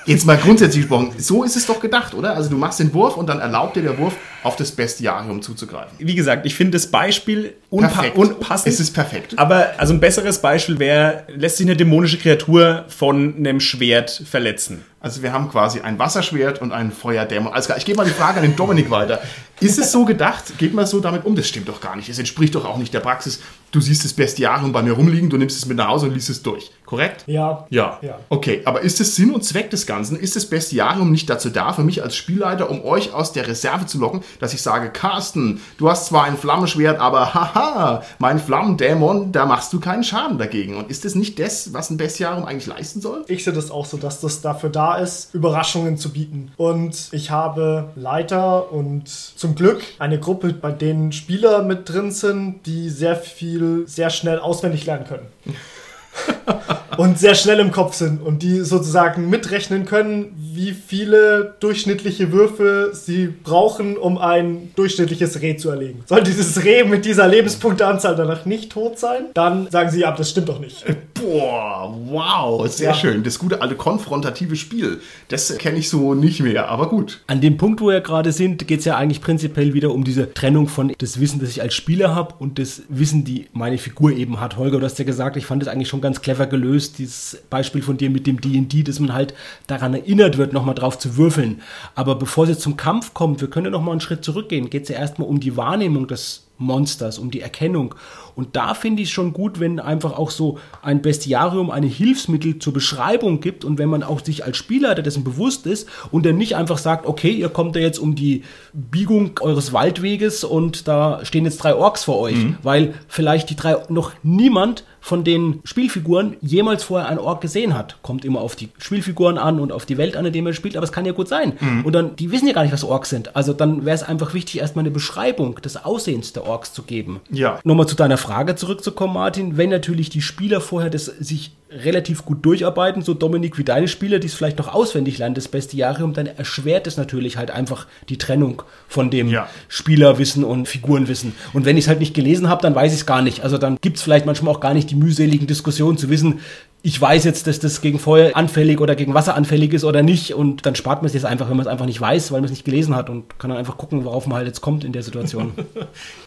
A: Jetzt mal grundsätzlich gesprochen, so ist es doch gedacht, oder? Also du machst den Wurf und dann erlaubt dir der Wurf, auf das Bestiarium zuzugreifen.
B: Wie gesagt, ich finde das Beispiel unpa
A: Perfekt.
B: unpassend.
A: Es ist perfekt.
B: Aber also ein besseres Beispiel wäre, lässt sich eine dämonische Kreatur von einem Schwert verletzen.
A: Also wir haben quasi ein Wasserschwert und einen Feuerdämon. Alles klar, ich gebe mal die Frage an den Dominik weiter. Ist es so gedacht? Geht man so damit um? Das stimmt doch gar nicht. Es entspricht doch auch nicht der Praxis. Du siehst das Bestiarium bei mir rumliegen, du nimmst es mit nach Hause und liest es durch. Korrekt?
D: Ja.
A: Ja.
D: Ja.
A: Okay, aber ist es Sinn und Zweck des Ganzen? Ist das Bestiarium nicht dazu da, für mich als Spielleiter, um euch aus der Reserve zu locken, dass ich sage, Carsten, du hast zwar ein Flammenschwert, aber haha, mein Flammendämon, da machst du keinen Schaden dagegen. Und ist das nicht das, was ein Bestiarium eigentlich leisten soll?
D: Ich sehe das auch so, dass das dafür da ist, Überraschungen zu bieten. Und ich habe Leiter und zum Glück eine Gruppe, bei denen Spieler mit drin sind, die sehr viel, sehr schnell auswendig lernen können. [LAUGHS] und sehr schnell im Kopf sind und die sozusagen mitrechnen können, wie viele durchschnittliche Würfe sie brauchen, um ein durchschnittliches Reh zu erlegen. Soll dieses Reh mit dieser Lebenspunkteanzahl danach nicht tot sein, dann sagen sie, ja, das stimmt doch nicht.
A: Boah, wow, sehr
D: Ja.
A: schön. Das gute alte konfrontative Spiel. Das kenne ich so nicht mehr, aber gut.
C: An dem Punkt, wo wir gerade sind, geht es ja eigentlich prinzipiell wieder um diese Trennung von das Wissen, das ich als Spieler habe und das Wissen, die meine Figur eben hat. Holger, du hast ja gesagt, ich fand das eigentlich schon ganz clever gelöst, dieses Beispiel von dir mit dem D&D, dass man halt daran erinnert wird, nochmal drauf zu würfeln. Aber bevor es jetzt zum Kampf kommt, wir können ja nochmal einen Schritt zurückgehen, geht es ja erstmal um die Wahrnehmung des Monsters, um die Erkennung. Und da finde ich es schon gut, wenn einfach auch so ein Bestiarium eine Hilfsmittel zur Beschreibung gibt und wenn man auch sich als Spielleiter dessen bewusst ist und dann nicht einfach sagt, okay, ihr kommt da jetzt um die Biegung eures Waldweges und da stehen jetzt drei Orks vor euch, weil vielleicht die drei noch niemand von den Spielfiguren jemals vorher einen Ork gesehen hat. Kommt immer auf die Spielfiguren an und auf die Welt an, in der man spielt, aber es kann ja gut sein. Und dann, die wissen ja gar nicht, was Orks sind. Also dann wäre es einfach wichtig, erstmal eine Beschreibung des Aussehens der Orks zu geben.
A: Ja.
C: Nochmal zu deiner Frage zurückzukommen, Martin. Wenn natürlich die Spieler vorher das sich relativ gut durcharbeiten, so Dominik wie deine Spieler, die es vielleicht noch auswendig lernen, das Bestiarium, dann erschwert es natürlich halt einfach die Trennung von dem
A: Ja.
C: Spielerwissen und Figurenwissen. Und wenn ich es halt nicht gelesen habe, dann weiß ich es gar nicht. Also dann gibt es vielleicht manchmal auch gar nicht die mühseligen Diskussionen zu wissen, ich weiß jetzt, dass das gegen Feuer anfällig oder gegen Wasser anfällig ist oder nicht. Und dann spart man es jetzt einfach, wenn man es einfach nicht weiß, weil man es nicht gelesen hat und kann dann einfach gucken, worauf man halt jetzt kommt in der Situation. [LAUGHS]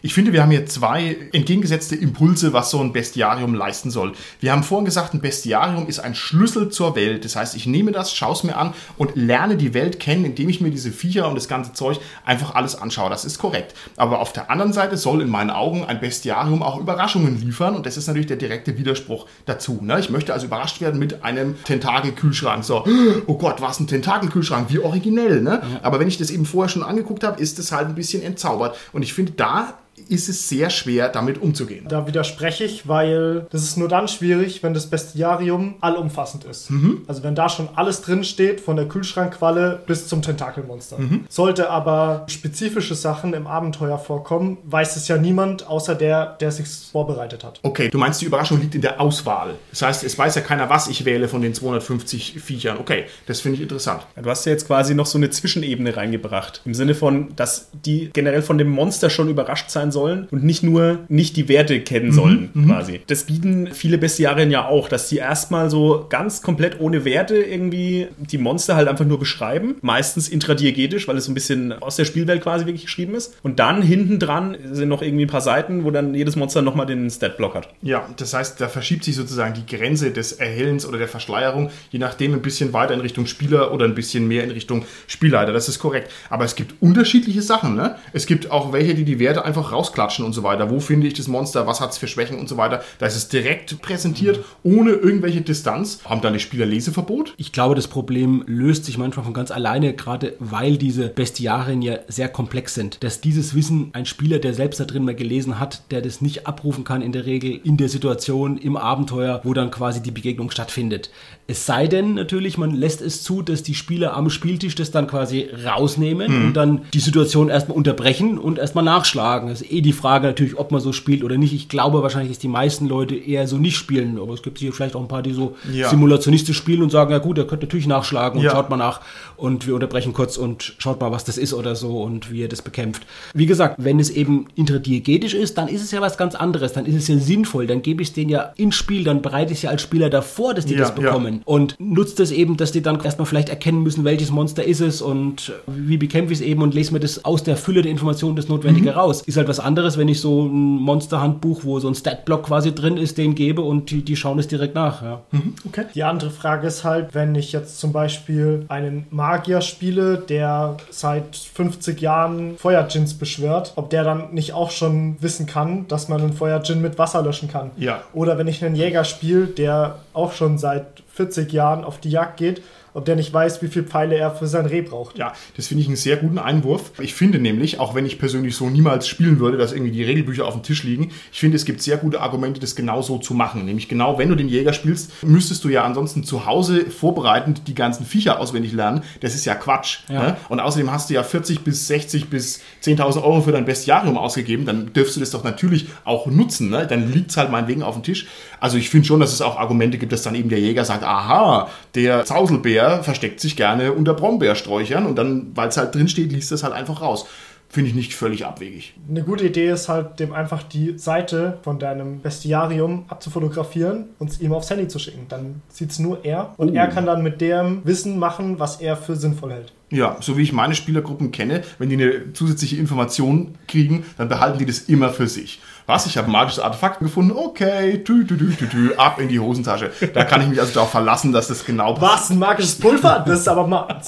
A: Ich finde, wir haben hier zwei entgegengesetzte Impulse, was so ein Bestiarium leisten soll. Wir haben vorhin gesagt, ein Bestiarium ist ein Schlüssel zur Welt. Das heißt, ich nehme das, schaue es mir an und lerne die Welt kennen, indem ich mir diese Viecher und das ganze Zeug einfach alles anschaue. Das ist korrekt. Aber auf der anderen Seite soll in meinen Augen ein Bestiarium auch Überraschungen liefern und das ist natürlich der direkte Widerspruch dazu. Ne? Ich möchte also überrascht werden mit einem Tentakelkühlschrank. So, oh Gott, was ein Tentakelkühlschrank, wie originell. Ne? Aber wenn ich das eben vorher schon angeguckt habe, ist es halt ein bisschen entzaubert. Und ich finde, da ist es sehr schwer, damit umzugehen.
D: Da widerspreche ich, weil das ist nur dann schwierig, wenn das Bestiarium allumfassend ist. Also wenn da schon alles drin steht, von der Kühlschrankqualle bis zum Tentakelmonster. Sollte aber spezifische Sachen im Abenteuer vorkommen, weiß es ja niemand, außer der, der sich vorbereitet hat.
A: Okay, du meinst, die Überraschung liegt in der Auswahl. Das heißt, es weiß ja keiner, was ich wähle von den 250 Viechern. Okay, das finde ich interessant.
B: Ja, Du hast ja jetzt quasi noch so eine Zwischenebene reingebracht. Im Sinne von, dass die generell von dem Monster schon überrascht sein sollen und nicht nur nicht die Werte kennen sollen, quasi. Das bieten viele Bestiarien ja auch, dass die erstmal so ganz komplett ohne Werte irgendwie die Monster halt einfach nur beschreiben. Meistens intradiegetisch, weil es so ein bisschen aus der Spielwelt quasi wirklich geschrieben ist. Und dann hinten dran sind noch irgendwie ein paar Seiten, wo dann jedes Monster nochmal den Statblock hat.
A: Ja, das heißt, da verschiebt sich sozusagen die Grenze des Erhellens oder der Verschleierung, je nachdem ein bisschen weiter in Richtung Spieler oder ein bisschen mehr in Richtung Spielleiter. Das ist korrekt. Aber es gibt unterschiedliche Sachen. Ne? Es gibt auch welche, die die Werte einfach rausklatschen und so weiter. Wo finde ich das Monster? Was hat es für Schwächen und so weiter? Da ist es direkt präsentiert, ohne irgendwelche Distanz. Haben dann die Spieler Leseverbot?
C: Ich glaube, das Problem löst sich manchmal von ganz alleine, gerade weil diese Bestiarien ja sehr komplex sind. Dass dieses Wissen ein Spieler, der selbst da drin mal gelesen hat, der das nicht abrufen kann in der Regel in der Situation, im Abenteuer, wo dann quasi die Begegnung stattfindet. Es sei denn natürlich, man lässt es zu, dass die Spieler am Spieltisch das dann quasi rausnehmen
A: Mhm.
C: und dann die Situation erstmal unterbrechen und erstmal nachschlagen. Ist eh die Frage natürlich, ob man so spielt oder nicht. Ich glaube wahrscheinlich, dass die meisten Leute eher so nicht spielen. Aber es gibt hier vielleicht auch ein paar, die so
A: Ja.
C: simulationistisch spielen und sagen, ja gut, er könnte natürlich nachschlagen und
A: Ja.
C: schaut mal nach und wir unterbrechen kurz und schaut mal, was das ist oder so und wie er das bekämpft. Wie gesagt, wenn es eben interdiegetisch ist, dann ist es ja was ganz anderes. Dann ist es ja sinnvoll. Dann gebe ich es denen ja ins Spiel, dann bereite ich es ja als Spieler davor, dass die
A: Ja,
C: das bekommen. Und nutzt es eben, dass die dann erstmal vielleicht erkennen müssen, welches Monster ist es und wie bekämpfe ich es eben und lese mir das aus der Fülle der Informationen das Notwendige raus. Ist halt was anderes, wenn ich so ein Monsterhandbuch, wo so ein Statblock quasi drin ist, den gebe und die, die schauen es direkt nach. Ja.
A: Okay.
D: Die andere Frage ist halt, wenn ich jetzt zum Beispiel einen Magier spiele, der seit 50 Jahren Feuergins beschwört, ob der dann nicht auch schon wissen kann, dass man einen Feuergin mit Wasser löschen kann.
A: Ja.
D: Oder wenn ich einen Jäger spiele, der auch schon seit 40 Jahren auf die Jagd geht, ob der nicht weiß, wie viele Pfeile er für sein Reh braucht.
A: Ja, das finde ich einen sehr guten Einwurf. Ich finde nämlich, auch wenn ich persönlich so niemals spielen würde, dass irgendwie die Regelbücher auf dem Tisch liegen, ich finde, es gibt sehr gute Argumente, das genau so zu machen. Nämlich genau, wenn du den Jäger spielst, müsstest du ja ansonsten zu Hause vorbereitend die ganzen Viecher auswendig lernen. Das ist ja Quatsch.
C: Ja.
A: Ne? Und außerdem hast du ja 40 bis 60 bis 10.000 Euro für dein Bestiarium ausgegeben, dann dürfst du das doch natürlich auch nutzen. Ne? Dann liegt es halt meinetwegen auf dem Tisch. Also ich finde schon, dass es auch Argumente gibt, dass dann eben der Jäger sagt, aha, der Zauselbär versteckt sich gerne unter Brombeersträuchern und dann, weil es halt drin steht, liest es halt einfach raus. Finde ich nicht völlig abwegig.
D: Eine gute Idee ist halt, dem einfach die Seite von deinem Bestiarium abzufotografieren und es ihm aufs Handy zu schicken. Dann sieht es nur er und
A: Oh.
D: er kann dann mit dem Wissen machen, was er für sinnvoll hält.
A: Ja, so wie ich meine Spielergruppen kenne, wenn die eine zusätzliche Information kriegen, dann behalten die das immer für sich. Was? Ich habe ein magisches Artefakt gefunden. Okay, tü, tü, tü, tü, tü, ab in die Hosentasche. Da kann ich mich also darauf verlassen, dass das genau
D: Was? Ein magisches Pulver? Das ist aber meins.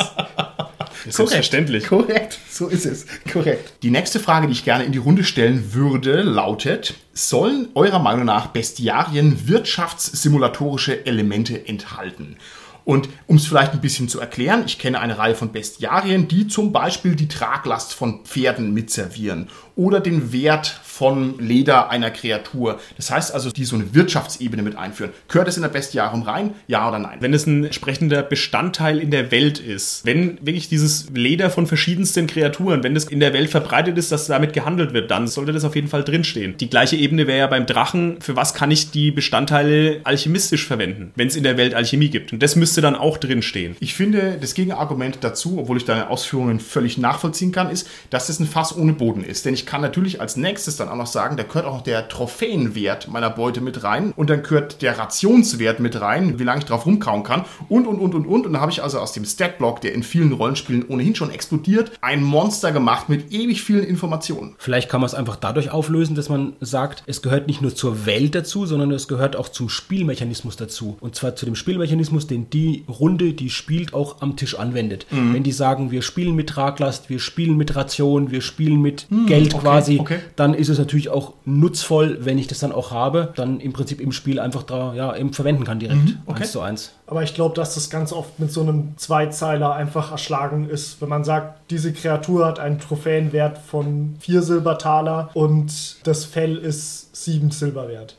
B: Selbstverständlich.
A: Korrekt, so ist es. Korrekt. Die nächste Frage, die ich gerne in die Runde stellen würde, lautet: Sollen eurer Meinung nach Bestiarien wirtschaftssimulatorische Elemente enthalten? Und um es vielleicht ein bisschen zu erklären, ich kenne eine Reihe von Bestiarien, die zum Beispiel die Traglast von Pferden mitservieren oder den Wert von Leder einer Kreatur. Das heißt also, die so eine Wirtschaftsebene mit einführen. Gehört es in der Bestiarium rein? Ja oder nein?
B: Wenn es ein entsprechender Bestandteil in der Welt ist, wenn wirklich dieses Leder von verschiedensten Kreaturen, wenn das in der Welt verbreitet ist, dass damit gehandelt wird, dann sollte das auf jeden Fall drinstehen. Die gleiche Ebene wäre ja beim Drachen, für was kann ich die Bestandteile alchemistisch verwenden, wenn es in der Welt Alchemie gibt. Und das müsste dann auch drinstehen.
A: Ich finde, das Gegenargument dazu, obwohl ich deine Ausführungen völlig nachvollziehen kann, ist, dass es ein Fass ohne Boden ist. Denn ich kann natürlich als nächstes dann auch noch sagen, da gehört auch noch der Trophäenwert meiner Beute mit rein und dann gehört der Rationswert mit rein, wie lange ich drauf rumkauen kann und, und, und, und, und. Und da habe ich also aus dem Statblock, der in vielen Rollenspielen ohnehin schon explodiert, ein Monster gemacht mit ewig vielen Informationen.
C: Vielleicht kann man es einfach dadurch auflösen, dass man sagt, es gehört nicht nur zur Welt dazu, sondern es gehört auch zum Spielmechanismus dazu. Und zwar zu dem Spielmechanismus, den die Runde, die spielt, auch am Tisch anwendet.
A: Mhm.
C: Wenn die sagen, wir spielen mit Traglast, wir spielen mit Ration, wir spielen mit Geld
A: Okay,
C: quasi,
A: okay.
C: dann ist es natürlich auch nutzvoll, wenn ich das dann auch habe, dann im Prinzip im Spiel einfach da ja, eben verwenden kann direkt.
A: Mhm, okay.
C: Eins zu eins.
D: Aber ich glaube, dass das ganz oft mit so einem Zweizeiler einfach erschlagen ist, wenn man sagt, diese Kreatur hat einen Trophäenwert von vier Silbertaler und das Fell ist sieben Silber wert.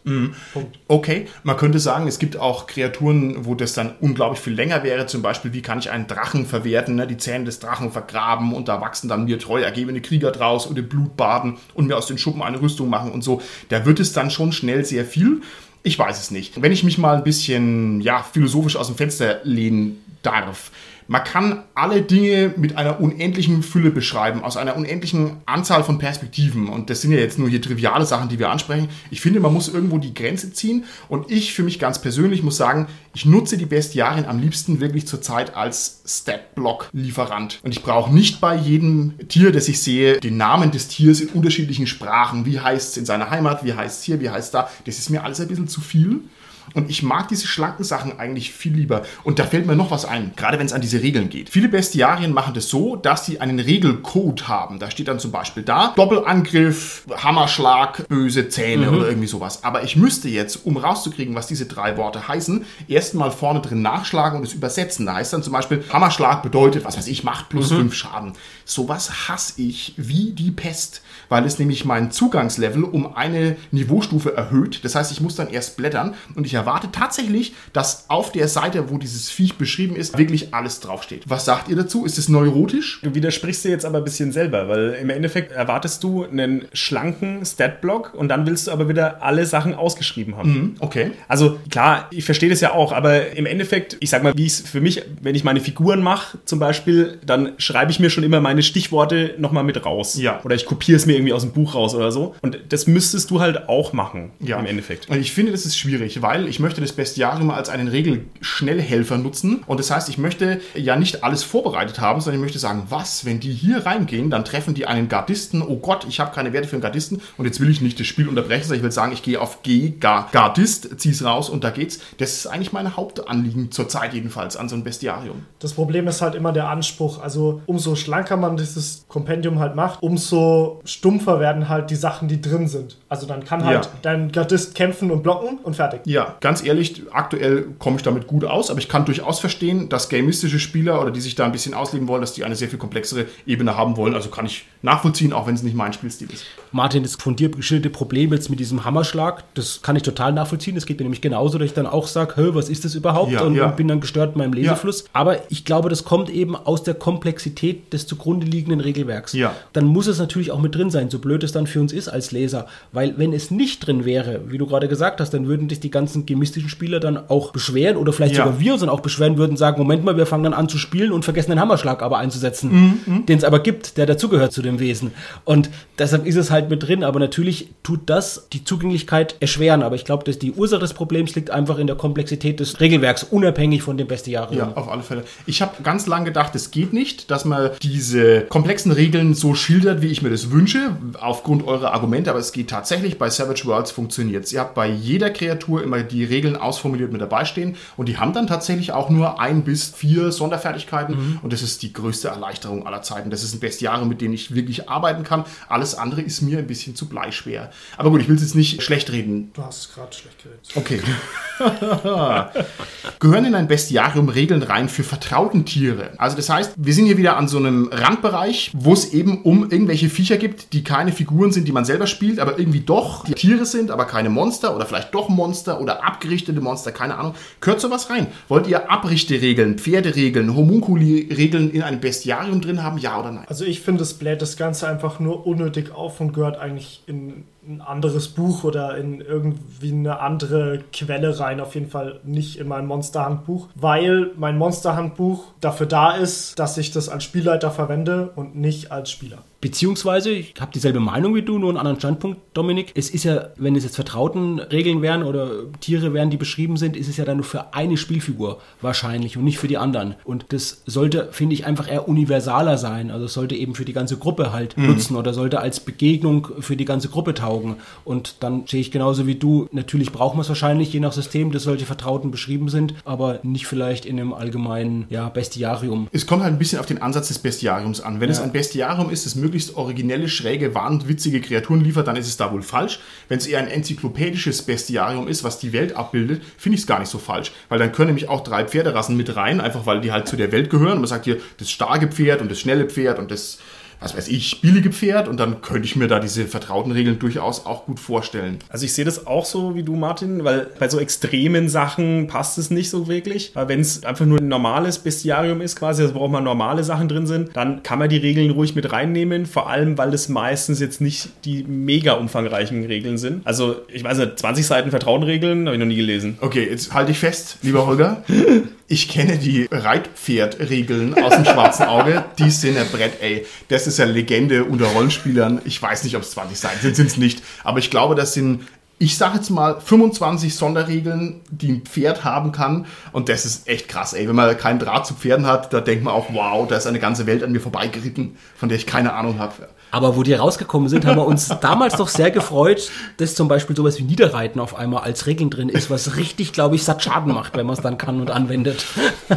D: Punkt.
A: Okay, man könnte sagen, es gibt auch Kreaturen, wo das dann unglaublich viel länger wäre. Zum Beispiel, wie kann ich einen Drachen verwerten, ne? die Zähne des Drachen vergraben und da wachsen dann mir treu ergebene Krieger draus und im Blut baden und mir aus den Schuppen eine Rüstung machen und so. Da wird es dann schon schnell sehr viel. Ich weiß es nicht. Wenn ich mich mal ein bisschen ja, philosophisch aus dem Fenster lehnen darf. Man kann alle Dinge mit einer unendlichen Fülle beschreiben, aus einer unendlichen Anzahl von Perspektiven. Und das sind ja jetzt nur hier triviale Sachen, die wir ansprechen. Ich finde, man muss irgendwo die Grenze ziehen. Und ich für mich ganz persönlich muss sagen, ich nutze die Bestiarien am liebsten wirklich zurzeit als Stat-Block-Lieferant. Und ich brauche nicht bei jedem Tier, das ich sehe, den Namen des Tiers in unterschiedlichen Sprachen. Wie heißt es in seiner Heimat, wie heißt es hier, wie heißt es da. Das ist mir alles ein bisschen zu viel. Und ich mag diese schlanken Sachen eigentlich viel lieber. Und da fällt mir noch was ein. Gerade wenn es an diese Regeln geht. Viele Bestiarien machen das so, dass sie einen Regelcode haben. Da steht dann zum Beispiel da Doppelangriff, Hammerschlag, böse Zähne oder irgendwie sowas. Aber ich müsste jetzt, um rauszukriegen, was diese drei Worte heißen, erstmal vorne drin nachschlagen und es übersetzen. Da heißt dann zum Beispiel Hammerschlag bedeutet, was weiß ich, macht plus fünf Schaden. Sowas hasse ich wie die Pest, weil es nämlich mein Zugangslevel um eine Niveaustufe erhöht. Das heißt, ich muss dann erst blättern und ich erwarte tatsächlich, dass auf der Seite, wo dieses Viech beschrieben ist, wirklich alles draufsteht. Was sagt ihr dazu? Ist es neurotisch?
B: Du widersprichst dir jetzt aber ein bisschen selber, weil im Endeffekt erwartest du einen schlanken Statblock und dann willst du aber wieder alle Sachen ausgeschrieben haben.
A: Okay.
B: Also klar, ich verstehe das ja auch, aber im Endeffekt, ich sag mal, wie es für mich, wenn ich meine Figuren mache zum Beispiel, dann schreibe ich mir schon immer meine Stichworte nochmal mit raus.
A: Ja.
B: Oder ich kopiere es mir irgendwie aus dem Buch raus oder so. Und das müsstest du halt auch machen
A: Ja.
B: im Endeffekt.
A: Und ich finde, das ist schwierig, weil ich möchte das Bestiarium als einen Regelschnellhelfer nutzen. Und das heißt, ich möchte ja nicht alles vorbereitet haben, sondern ich möchte sagen, was, wenn die hier reingehen, dann treffen die einen Gardisten. Oh Gott, ich habe keine Werte für einen Gardisten. Und jetzt will ich nicht das Spiel unterbrechen, sondern ich will sagen, ich gehe auf G, Gar, Gardist, zieh's raus und da geht's. Das ist eigentlich mein Hauptanliegen zurzeit jedenfalls an so ein Bestiarium.
D: Das Problem ist halt immer der Anspruch. Also umso schlanker man dieses Kompendium halt macht, umso stumpfer werden halt die Sachen, die drin sind. Also dann kann halt
A: Ja.
D: dein Gardist kämpfen und blocken und fertig.
A: Ja, ganz ehrlich, aktuell komme ich damit gut aus, aber ich kann durchaus verstehen, dass gamistische Spieler oder die sich da ein bisschen ausleben wollen, dass die eine sehr viel komplexere Ebene haben wollen. Also kann ich nachvollziehen, auch wenn es nicht mein Spielstil ist.
C: Martin, das von dir geschilderte Problem jetzt mit diesem Hammerschlag, das kann ich total nachvollziehen. Das geht mir nämlich genauso, dass ich dann auch sage, was ist das überhaupt?
A: Ja,
C: und,
A: ja.
C: und bin dann gestört in meinem Lesefluss. Aber ich glaube, das kommt eben aus der Komplexität des zugrunde liegenden Regelwerks.
A: Ja.
C: Dann muss es natürlich auch mit drin sein, so blöd es dann für uns ist als Leser. Weil wenn es nicht drin wäre, wie du gerade gesagt hast, dann würden dich die ganzen gemistischen Spieler dann auch beschweren oder vielleicht
A: Ja.
C: sogar wir uns dann auch beschweren würden, sagen, Moment mal, wir fangen dann an zu spielen und vergessen den Hammerschlag aber einzusetzen,
A: Mhm,
C: den es aber gibt, der dazugehört zu dem Wesen. Und deshalb ist es halt mit drin, aber natürlich tut das die Zugänglichkeit erschweren. Aber ich glaube, dass die Ursache des Problems liegt einfach in der Komplexität des Regelwerks, unabhängig von dem Bestiarium.
A: Ja, auf alle Fälle. Ich habe ganz lange gedacht, es geht nicht, dass man diese komplexen Regeln so schildert, wie ich mir das wünsche, aufgrund eurer Argumente, aber es geht tatsächlich. Bei Savage Worlds funktioniert Ihr habt bei jeder Kreatur immer die Regeln ausformuliert mit dabei stehen und die haben dann tatsächlich auch nur ein bis vier Sonderfertigkeiten und das ist die größte Erleichterung aller Zeiten. Das ist ein Bestiarium, mit dem ich wirklich arbeiten kann. Alles andere ist mir ein bisschen zu bleischwer. Aber gut, ich will es jetzt nicht schlecht reden.
D: Du hast es gerade schlecht geredet.
A: Okay. [LAUGHS] Gehören in ein Bestiarium Regeln rein für vertrauten Tiere? Also das heißt, wir sind hier wieder an so einem Randbereich, wo es eben um irgendwelche Viecher gibt, die keine Figuren sind, die man selber spielt, aber irgendwie doch die Tiere sind, aber keine Monster oder vielleicht doch Monster oder abgerichtete Monster, keine Ahnung. Gehört sowas rein? Wollt ihr Abrichteregeln, Pferderegeln, Homunculi-Regeln in einem Bestiarium drin haben? Ja oder nein?
D: Also ich finde, es bläht das Ganze einfach nur unnötig auf und gehört eigentlich in ein anderes Buch oder in irgendwie eine andere Quelle rein. Auf jeden Fall nicht in mein Monsterhandbuch, weil mein Monsterhandbuch dafür da ist, dass ich das als Spielleiter verwende und nicht als Spieler.
C: Beziehungsweise, ich habe dieselbe Meinung wie du, nur einen anderen Standpunkt, Dominik. Es ist ja, wenn es jetzt vertrauten Regeln wären oder Tiere wären, die beschrieben sind, ist es ja dann nur für eine Spielfigur wahrscheinlich und nicht für die anderen. Und das sollte, finde ich, einfach eher universaler sein. Also es sollte eben für die ganze Gruppe halt nutzen oder sollte als Begegnung für die ganze Gruppe taugen. Und dann sehe ich genauso wie du, natürlich braucht man es wahrscheinlich, je nach System, dass solche Vertrauten beschrieben sind, aber nicht vielleicht in einem allgemeinen ja, Bestiarium.
A: Es kommt halt ein bisschen auf den Ansatz des Bestiariums an. Wenn es ein Bestiarium ist, das möglichst originelle, schräge, wahnwitzige Kreaturen liefert, dann ist es da wohl falsch. Wenn es eher ein enzyklopädisches Bestiarium ist, was die Welt abbildet, finde ich es gar nicht so falsch. Weil dann können nämlich auch drei Pferderassen mit rein, einfach weil die halt zu der Welt gehören. Und man sagt hier, das starke Pferd und das schnelle Pferd und das, was weiß ich, billige Pferd. Und dann könnte ich mir da diese vertrauten Regeln durchaus auch gut vorstellen.
B: Also ich sehe das auch so wie du, Martin, weil bei so extremen Sachen passt es nicht so wirklich. Weil wenn es einfach nur ein normales Bestiarium ist, quasi, also worauf man normale Sachen drin sind, dann kann man die Regeln ruhig mit reinnehmen. Vor allem, weil es meistens jetzt nicht die mega umfangreichen Regeln sind. Also ich weiß nicht, 20 Seiten Vertrauenregeln habe ich noch nie gelesen.
A: Okay, jetzt halte ich fest, lieber Holger. [LAUGHS] Ich kenne die Reitpferdregeln aus dem schwarzen Auge. Die sind ein Brett, ey. Das ist ja Legende unter Rollenspielern. Ich weiß nicht, ob es 20 Seiten sind, sind es nicht. Aber ich glaube, das sind ich sage jetzt mal 25 Sonderregeln, die ein Pferd haben kann. Und das ist echt krass, ey. Wenn man keinen Draht zu Pferden hat, da denkt man auch, wow, da ist eine ganze Welt an mir vorbeigeritten, von der ich keine Ahnung habe.
C: Aber wo die rausgekommen sind, haben wir uns damals doch sehr gefreut, dass zum Beispiel sowas wie Niederreiten auf einmal als Regeln drin ist, was richtig, glaube ich, satt Schaden macht, wenn man es dann kann und anwendet.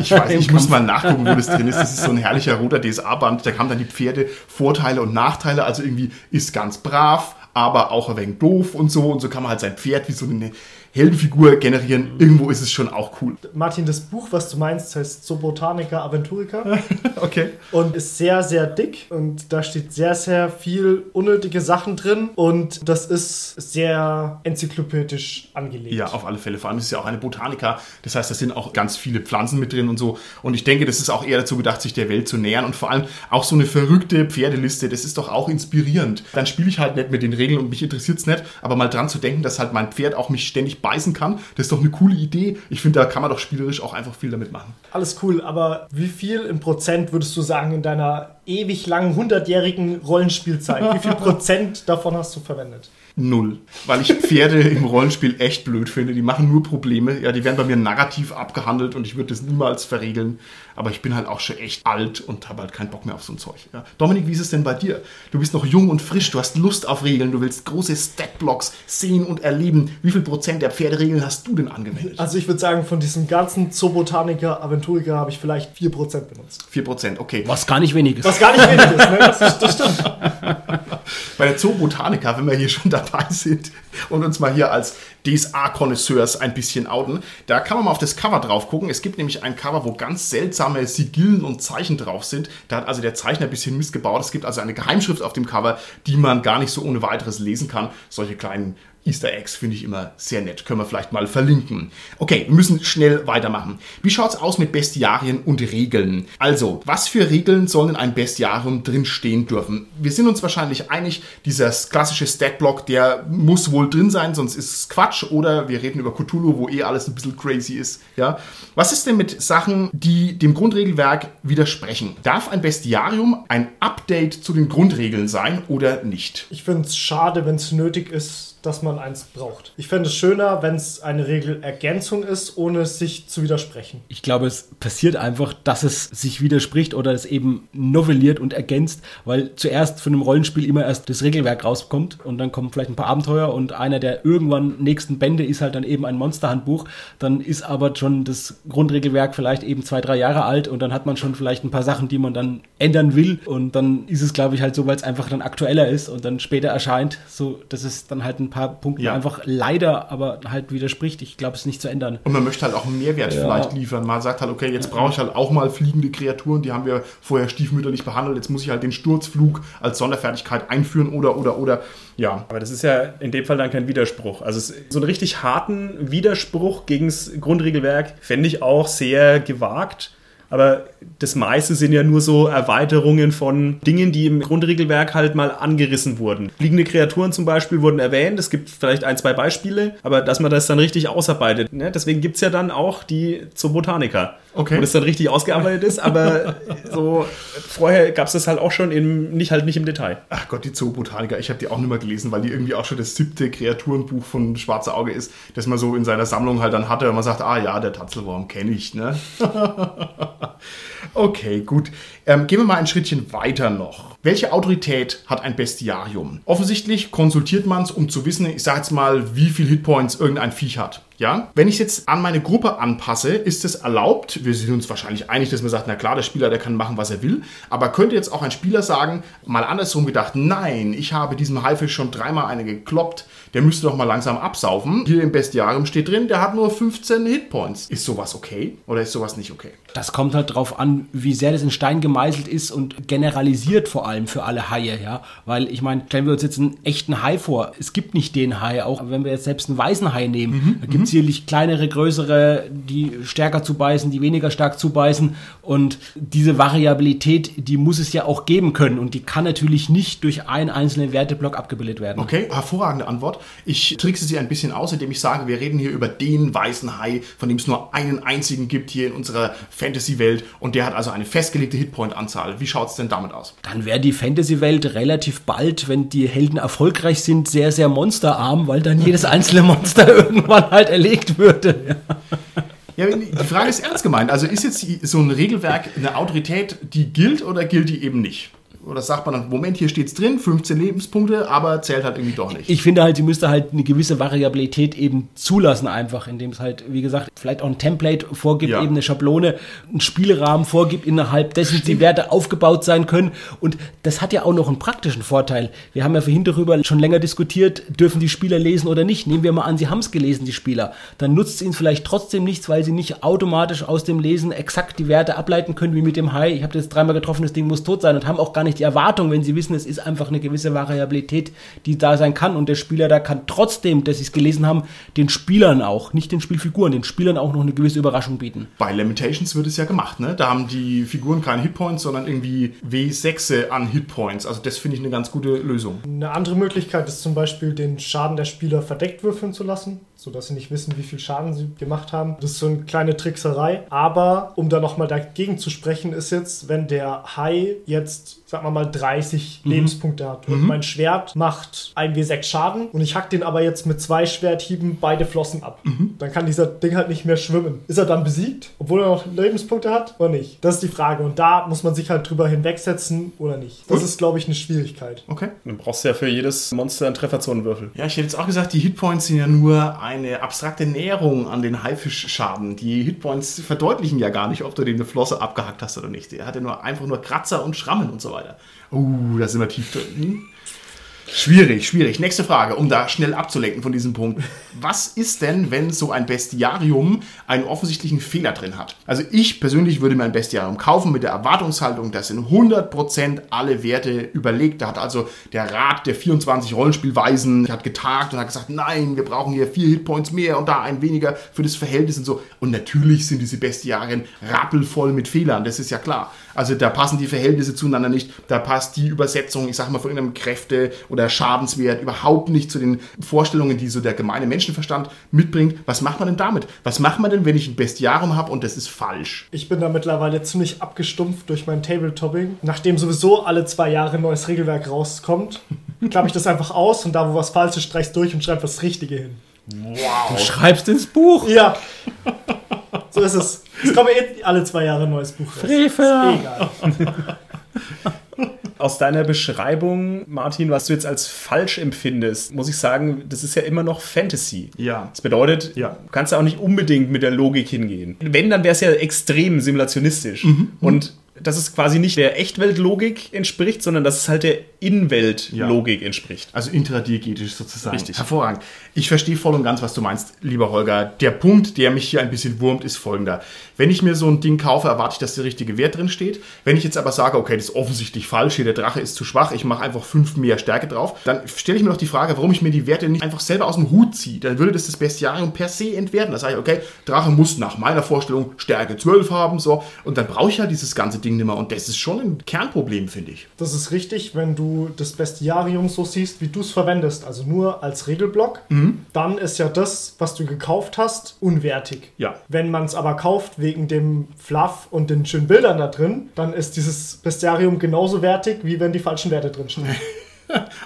A: Ich weiß, ich muss mal nachgucken, wo das drin ist. Das ist so ein herrlicher roter DSA-Band. Da kamen dann die Pferde, Vorteile und Nachteile. Also irgendwie ist ganz brav, aber auch ein wenig doof und so. Und so kann man halt sein Pferd wie so eine Heldenfigur generieren. Irgendwo ist es schon auch cool.
D: Martin, das Buch, was du meinst, heißt Sobotanica Aventurica [LAUGHS]
A: Okay.
D: und ist sehr, sehr dick und da steht sehr, sehr viel unnötige Sachen drin und das ist sehr enzyklopädisch angelegt.
A: Ja, auf alle Fälle. Vor allem ist es ja auch eine Botanika. Das heißt, da sind auch ganz viele Pflanzen mit drin und so. Und ich denke, das ist auch eher dazu gedacht, sich der Welt zu nähern. Und vor allem auch so eine verrückte Pferdeliste, das ist doch auch inspirierend. Dann spiele ich halt nicht mit den Regeln und mich interessiert es nicht. Aber mal dran zu denken, dass halt mein Pferd auch mich ständig beißen kann, das ist doch eine coole Idee. Ich finde, da kann man doch spielerisch auch einfach viel damit machen.
D: Alles cool, aber wie viel im Prozent würdest du sagen in deiner ewig langen, hundertjährigen Rollenspielzeit? Wie viel [LAUGHS] Prozent davon hast du verwendet?
A: Null. Weil ich Pferde im Rollenspiel echt blöd finde. Die machen nur Probleme. Ja, die werden bei mir narrativ abgehandelt und ich würde das niemals verregeln. Aber ich bin halt auch schon echt alt und habe halt keinen Bock mehr auf so ein Zeug. Ja. Dominik, wie ist es denn bei dir? Du bist noch jung und frisch, du hast Lust auf Regeln, du willst große Statblocks sehen und erleben. Wie viel Prozent der Pferderegeln hast du denn angewendet?
D: Also ich würde sagen, von diesem ganzen Zobotanica Aventurica habe ich vielleicht 4% benutzt.
A: 4 Prozent, okay.
C: Was gar nicht wenig ist.
D: Was gar nicht wenig ist, ne? Das, ist, das stimmt. [LAUGHS]
A: Bei der Zoobotanica, wenn wir hier schon dabei sind und uns mal hier als DSA-Konnoisseurs ein bisschen outen, da kann man mal auf das Cover drauf gucken. Es gibt nämlich ein Cover, wo ganz seltsame Sigillen und Zeichen drauf sind. Da hat also der Zeichner ein bisschen Mist gebaut. Es gibt also eine Geheimschrift auf dem Cover, die man gar nicht so ohne weiteres lesen kann. Solche kleinen Easter Eggs finde ich immer sehr nett. Können wir vielleicht mal verlinken. Okay, wir müssen schnell weitermachen. Wie schaut's aus mit Bestiarien und Regeln? Also, was für Regeln sollen in einem Bestiarium drin stehen dürfen? Wir sind uns wahrscheinlich einig, dieser klassische Statblock, der muss wohl drin sein, sonst ist es Quatsch. Oder wir reden über Cthulhu, wo eh alles ein bisschen crazy ist. Ja? Was ist denn mit Sachen, die dem Grundregelwerk widersprechen? Darf ein Bestiarium ein Update zu den Grundregeln sein oder nicht?
D: Ich finde es schade, wenn es nötig ist, dass man eins braucht. Ich fände es schöner, wenn es eine Regelergänzung ist, ohne sich zu widersprechen.
C: Ich glaube, es passiert einfach, dass es sich widerspricht oder es eben novelliert und ergänzt, weil zuerst von einem Rollenspiel immer erst das Regelwerk rauskommt und dann kommen vielleicht ein paar Abenteuer und einer der irgendwann nächsten Bände ist halt dann eben ein Monsterhandbuch. Dann ist aber schon das Grundregelwerk vielleicht eben zwei, drei Jahre alt und dann hat man schon vielleicht ein paar Sachen, die man dann ändern will und dann ist es, glaube ich, halt so, weil es einfach dann aktueller ist und dann später erscheint, so dass es dann halt ein paar Punkte
A: Ja.
C: einfach leider aber halt widerspricht. Ich glaube, es ist nicht zu ändern.
A: Und man möchte halt auch einen Mehrwert vielleicht liefern. Man sagt halt, okay, jetzt brauche ich halt auch mal fliegende Kreaturen, die haben wir vorher stiefmütterlich behandelt. Jetzt muss ich halt den Sturzflug als Sonderfertigkeit einführen oder, oder, oder. Ja,
B: Aber das ist ja in dem Fall dann kein Widerspruch. Also es, so einen richtig harten Widerspruch gegen das Grundregelwerk fände ich auch sehr gewagt. Aber das meiste sind ja nur so Erweiterungen von Dingen, die im Grundregelwerk halt mal angerissen wurden. Fliegende Kreaturen zum Beispiel wurden erwähnt. Es gibt vielleicht ein, zwei Beispiele, aber dass man das dann richtig ausarbeitet. Ne? Deswegen gibt es ja dann auch die Zobotanica.
A: Okay.
B: Wo das dann richtig ausgearbeitet ist, aber [LAUGHS] so vorher gab es das halt auch schon im, nicht halt nicht im Detail.
A: ach Gott, die Zoobotaniker, ich habe die auch nicht mehr gelesen, weil die irgendwie auch schon das siebte Kreaturenbuch von Schwarze Auge ist, das man so in seiner Sammlung halt dann hatte und man sagt, ah ja, der Tatzelwurm kenne ich, ne? [LAUGHS] okay, gut. Ähm, gehen wir mal ein Schrittchen weiter noch. Welche Autorität hat ein Bestiarium? Offensichtlich konsultiert man es, um zu wissen, ich sage jetzt mal, wie viel Hitpoints irgendein Viech hat. Ja, wenn ich jetzt an meine Gruppe anpasse, ist es erlaubt. Wir sind uns wahrscheinlich einig, dass man sagt, na klar, der Spieler, der kann machen, was er will. Aber könnte jetzt auch ein Spieler sagen, mal andersrum gedacht, nein, ich habe diesem Haifisch schon dreimal eine gekloppt, der müsste doch mal langsam absaufen. Hier im Bestiarium steht drin, der hat nur 15 Hitpoints. Ist sowas okay oder ist sowas nicht okay?
C: Das kommt halt drauf an, wie sehr das in Stein gemeißelt ist und generalisiert vor allem für alle Haie, ja. Weil ich meine, stellen wir uns jetzt einen echten Hai vor. Es gibt nicht den Hai, auch wenn wir jetzt selbst einen weißen Hai nehmen. da gibt es sicherlich kleinere, größere, die stärker zubeißen, die weniger stark zubeißen. Und diese Variabilität, die muss es ja auch geben können. Und die kann natürlich nicht durch einen einzelnen Werteblock abgebildet werden.
A: Okay, hervorragende Antwort. Ich trickse sie ein bisschen aus, indem ich sage, wir reden hier über den weißen Hai, von dem es nur einen einzigen gibt hier in unserer Fantasy-Welt und der hat also eine festgelegte Hitpoint-Anzahl. Wie schaut es denn damit aus?
C: Dann wäre die Fantasy-Welt relativ bald, wenn die Helden erfolgreich sind, sehr, sehr monsterarm, weil dann jedes einzelne Monster [LAUGHS] irgendwann halt erlegt würde. Ja.
A: Ja, die Frage ist ernst gemeint. Also ist jetzt so ein Regelwerk eine Autorität, die gilt oder gilt die eben nicht? Oder sagt man dann, Moment, hier steht's drin, 15 Lebenspunkte, aber zählt halt irgendwie doch nicht.
C: Ich finde halt, sie müsste halt eine gewisse Variabilität eben zulassen, einfach, indem es halt, wie gesagt, vielleicht auch ein Template vorgibt,
A: Ja.
C: eben eine Schablone, einen Spielrahmen vorgibt, innerhalb dessen die Werte aufgebaut sein können. Und das hat ja auch noch einen praktischen Vorteil. Wir haben ja vorhin darüber schon länger diskutiert, dürfen die Spieler lesen oder nicht. Nehmen wir mal an, sie haben es gelesen, die Spieler. Dann nutzt es ihnen vielleicht trotzdem nichts, weil sie nicht automatisch aus dem Lesen exakt die Werte ableiten können, wie mit dem Hai. Ich habe das dreimal getroffen, das Ding muss tot sein und haben auch gar nicht die Erwartung, wenn sie wissen, es ist einfach eine gewisse Variabilität, die da sein kann. Und der Spieler da kann trotzdem, dass sie es gelesen haben, den Spielern auch, nicht den Spielfiguren, den Spielern auch noch eine gewisse Überraschung bieten.
A: Bei Limitations wird es ja gemacht, ne? Da haben die Figuren keine Hitpoints, sondern irgendwie W6 an Hitpoints. Also das finde ich eine ganz gute Lösung.
D: Eine andere Möglichkeit ist zum Beispiel, den Schaden der Spieler verdeckt würfeln zu lassen, sodass sie nicht wissen, wie viel Schaden sie gemacht haben. Das ist so eine kleine Trickserei. Aber um da nochmal dagegen zu sprechen, ist jetzt, wenn der Hai jetzt, sagen wir mal, 30 Lebenspunkte hat und mein Schwert macht 1w6 Schaden und ich hack den aber jetzt mit zwei Schwerthieben beide Flossen ab. Dann kann dieser Ding halt nicht mehr schwimmen. Ist er dann besiegt, obwohl er noch Lebenspunkte hat oder nicht? Das ist die Frage. Und da muss man sich halt drüber hinwegsetzen oder nicht. Das ist, glaube ich, eine Schwierigkeit.
A: Okay.
B: Dann brauchst du ja für jedes Monster einen Trefferzonenwürfel.
A: Ja, ich hätte jetzt auch gesagt, die Hitpoints sind ja nur eine abstrakte Näherung an den Haifischschaden. Die Hitpoints verdeutlichen ja gar nicht, ob du dem eine Flosse abgehackt hast oder nicht. Er hat ja nur einfach nur Kratzer und Schrammen und so weiter. Uh, da sind wir tief drin. Schwierig, schwierig. Nächste Frage, um da schnell abzulenken von diesem Punkt. Was ist denn, wenn so ein Bestiarium einen offensichtlichen Fehler drin hat? Also ich persönlich würde mir ein Bestiarium kaufen mit der Erwartungshaltung, dass in 100% alle Werte überlegt. Da hat also der Rat der 24 Rollenspielweisen hat getagt und hat gesagt, nein, wir brauchen hier vier Hitpoints mehr und da ein weniger für das Verhältnis und so. Und natürlich sind diese Bestiarien rappelvoll mit Fehlern, das ist ja klar. Also da passen die Verhältnisse zueinander nicht, da passt die Übersetzung, ich sag mal, von irgendeinem Kräfte- oder Schadenswert überhaupt nicht zu den Vorstellungen, die so der gemeine Menschenverstand mitbringt. Was macht man denn damit? Was macht man denn, wenn ich ein Bestiarium habe und das ist falsch?
D: Ich bin da mittlerweile ziemlich abgestumpft durch mein Tabletopping. Nachdem sowieso alle zwei Jahre ein neues Regelwerk rauskommt, [LAUGHS] klappe ich das einfach aus und da, wo was falsch ist, streich's durch und schreibe das Richtige hin.
C: Du schreibst ins Buch.
D: Ja. So ist es. Es kommt eh alle zwei Jahre ein neues Buch.
C: Frevel.
D: Egal. [LAUGHS]
B: Aus deiner Beschreibung, Martin, was du jetzt als falsch empfindest, muss ich sagen, das ist ja immer noch Fantasy.
A: Ja.
B: Das bedeutet,
A: Ja.
B: du kannst ja auch nicht unbedingt mit der Logik hingehen. Wenn, dann wäre es ja extrem simulationistisch. Und dass es quasi nicht der Echtweltlogik entspricht, sondern dass es halt der Innenweltlogik entspricht.
A: Also intradiegetisch sozusagen.
B: Richtig.
A: Hervorragend. Ich verstehe voll und ganz, was du meinst, lieber Holger. Der Punkt, der mich hier ein bisschen wurmt, ist folgender. Wenn ich mir so ein Ding kaufe, erwarte ich, dass der richtige Wert drin steht. Wenn ich jetzt aber sage, okay, das ist offensichtlich falsch, hier der Drache ist zu schwach, ich mache einfach fünf mehr Stärke drauf, dann stelle ich mir doch die Frage, warum ich mir die Werte nicht einfach selber aus dem Hut ziehe. Dann würde das das Bestiarium per se entwerten. Da sage ich, okay, Drache muss nach meiner Vorstellung Stärke 12 haben, so. Und dann brauche ich ja dieses ganze Ding nicht mehr. Und das ist schon ein Kernproblem, finde ich.
D: Das ist richtig, wenn du das Bestiarium so siehst, wie du es verwendest, also nur als Regelblock, dann ist ja das, was du gekauft hast, unwertig.
A: Ja.
D: Wenn man es aber kauft wegen dem Fluff und den schönen Bildern da drin, dann ist dieses Bestiarium genauso wertig, wie wenn die falschen Werte drin stehen. [LAUGHS]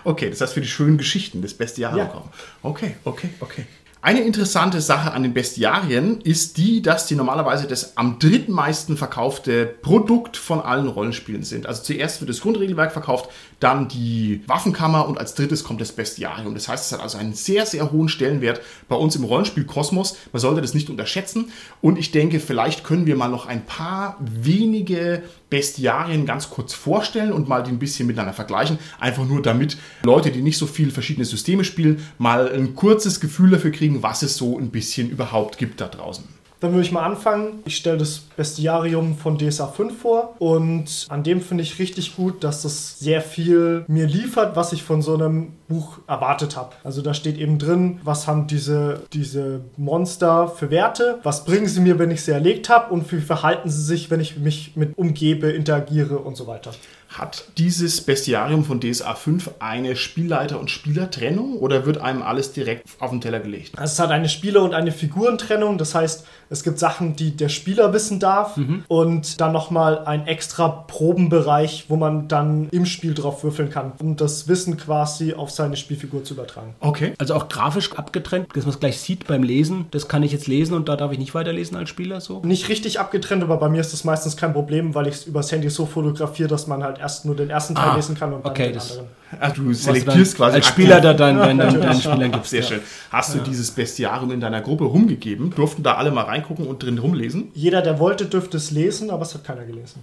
A: Okay, das heißt für die schönen Geschichten des Bestiarium
D: Ja.
A: kaufen. Okay, okay, okay. Eine interessante Sache an den Bestiarien ist die, dass die normalerweise das am drittmeisten verkaufte Produkt von allen Rollenspielen sind. Also zuerst wird das Grundregelwerk verkauft, dann die Waffenkammer und als drittes kommt das Bestiarium. Das heißt, es hat also einen sehr, sehr hohen Stellenwert bei uns im Rollenspielkosmos. Man sollte das nicht unterschätzen. Und ich denke, vielleicht können wir mal noch ein paar wenige Bestiarien ganz kurz vorstellen und mal die ein bisschen miteinander vergleichen. Einfach nur damit Leute, die nicht so viel verschiedene Systeme spielen, mal ein kurzes Gefühl dafür kriegen, was es so ein bisschen überhaupt gibt da draußen.
D: Dann würde ich mal anfangen. Ich stelle das Bestiarium von DSA 5 vor und an dem finde ich richtig gut, dass das sehr viel mir liefert, was ich von so einem Buch erwartet habe. Also da steht eben drin, was haben diese, diese Monster für Werte, was bringen sie mir, wenn ich sie erlegt habe und wie verhalten sie sich, wenn ich mich mit umgebe, interagiere und so weiter.
A: Hat dieses Bestiarium von DSA 5 eine Spielleiter- und Spielertrennung oder wird einem alles direkt auf den Teller gelegt?
D: Also es hat eine Spieler- und eine Figurentrennung. Das heißt, es gibt Sachen, die der Spieler wissen darf und dann nochmal ein extra Probenbereich, wo man dann im Spiel drauf würfeln kann, um das Wissen quasi auf seine Spielfigur zu übertragen.
A: Okay.
C: Also auch grafisch abgetrennt, dass man es gleich sieht beim Lesen. Das kann ich jetzt lesen und da darf ich nicht weiterlesen als Spieler so.
D: Nicht richtig abgetrennt, aber bei mir ist das meistens kein Problem, weil ich es übers Handy so fotografiere, dass man halt erst nur den ersten Teil
C: Ah,
D: lesen kann und dann
C: okay,
D: den
C: das-
D: anderen.
A: Ah, du
C: du
A: selektierst
C: dann
A: quasi
C: als. Spieler da dann, wenn du
D: natürlich.
C: deinen Spielern
A: Ach,
C: gibst.
A: sehr
C: ja.
A: schön. Hast du dieses Bestiarium in deiner Gruppe rumgegeben? Durften da alle mal reingucken und drin rumlesen?
D: Jeder, der wollte, dürfte es lesen, aber es hat keiner gelesen.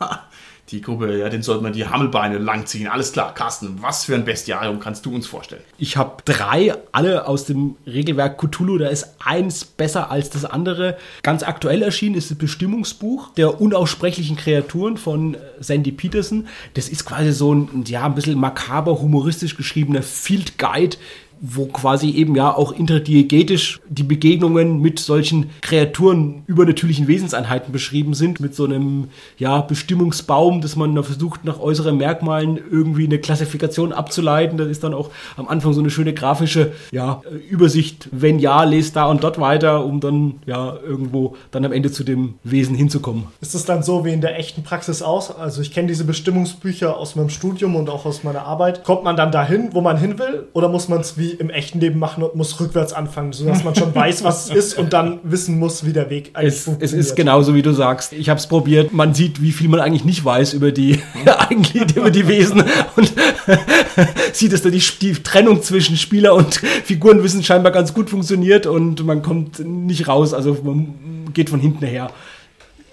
D: [LAUGHS]
A: Die Gruppe, ja, den sollte man die Hammelbeine langziehen. Alles klar, Carsten, was für ein Bestiarium kannst du uns vorstellen?
C: Ich habe drei, alle aus dem Regelwerk Cthulhu. Da ist eins besser als das andere. Ganz aktuell erschienen ist das Bestimmungsbuch der unaussprechlichen Kreaturen von äh, Sandy Peterson. Das ist quasi so ein, ja, ein bisschen makaber, humoristisch geschriebener Field Guide wo quasi eben ja auch interdiegetisch die Begegnungen mit solchen Kreaturen übernatürlichen Wesenseinheiten beschrieben sind, mit so einem ja, Bestimmungsbaum, dass man da versucht, nach äußeren Merkmalen irgendwie eine Klassifikation abzuleiten. Das ist dann auch am Anfang so eine schöne grafische ja, Übersicht, wenn ja, lest da und dort weiter, um dann ja irgendwo dann am Ende zu dem Wesen hinzukommen.
D: Ist es dann so wie in der echten Praxis aus? Also ich kenne diese Bestimmungsbücher aus meinem Studium und auch aus meiner Arbeit. Kommt man dann dahin, wo man hin will? Oder muss man es wie im echten Leben machen und muss rückwärts anfangen, sodass man schon weiß, was es ist und dann wissen muss, wie der Weg eigentlich
C: Es, es
D: funktioniert?
C: ist genauso, wie du sagst. Ich habe es probiert. Man sieht, wie viel man eigentlich nicht weiß über die, [LAUGHS] eigentlich über die Wesen und [LAUGHS] sieht, dass da die, die Trennung zwischen Spieler und Figurenwissen scheinbar ganz gut funktioniert und man kommt nicht raus. Also man geht von hinten her.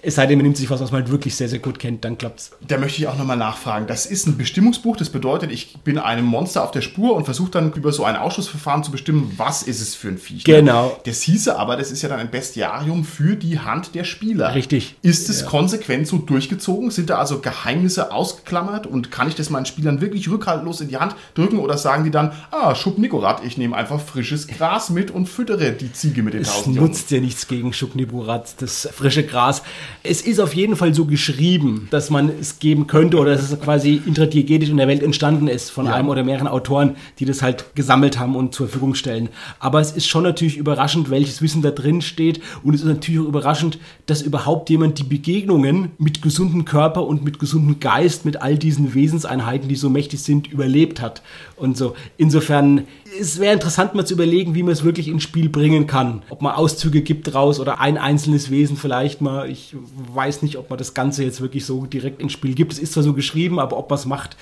C: Es sei denn, man nimmt sich was, was man halt wirklich sehr, sehr gut kennt, dann klappt's.
A: Da möchte ich auch nochmal nachfragen. Das ist ein Bestimmungsbuch, das bedeutet, ich bin einem Monster auf der Spur und versuche dann über so ein Ausschussverfahren zu bestimmen, was ist es für ein Viech. ne?
C: Genau.
A: Das hieße aber, das ist ja dann ein Bestiarium für die Hand der Spieler.
C: Richtig.
A: Ist es konsequent so durchgezogen? Sind da also Geheimnisse ausgeklammert und kann ich das meinen Spielern wirklich rückhaltlos in die Hand drücken oder sagen die dann, ah, Schub Nikorat, ich nehme einfach frisches Gras mit und füttere die Ziege mit den
C: Es
A: tausend Jungen?
C: nutzt ja nichts gegen Schukniburat, das frische Gras. Es ist auf jeden Fall so geschrieben, dass man es geben könnte oder dass es quasi intradiegetisch in der Welt entstanden ist von einem oder mehreren Autoren, die das halt gesammelt haben und zur Verfügung stellen. Aber es ist schon natürlich überraschend, welches Wissen da drin steht und es ist natürlich auch überraschend, dass überhaupt jemand die Begegnungen mit gesundem Körper und mit gesundem Geist, mit all diesen Wesenseinheiten, die so mächtig sind, überlebt hat. Und so. Insofern, es wäre interessant mal zu überlegen, wie man es wirklich ins Spiel bringen kann. Ob man Auszüge gibt draus oder ein einzelnes Wesen vielleicht mal. Ich weiß nicht, ob man das Ganze jetzt wirklich so direkt ins Spiel gibt. Es ist zwar so geschrieben, aber ob man es macht,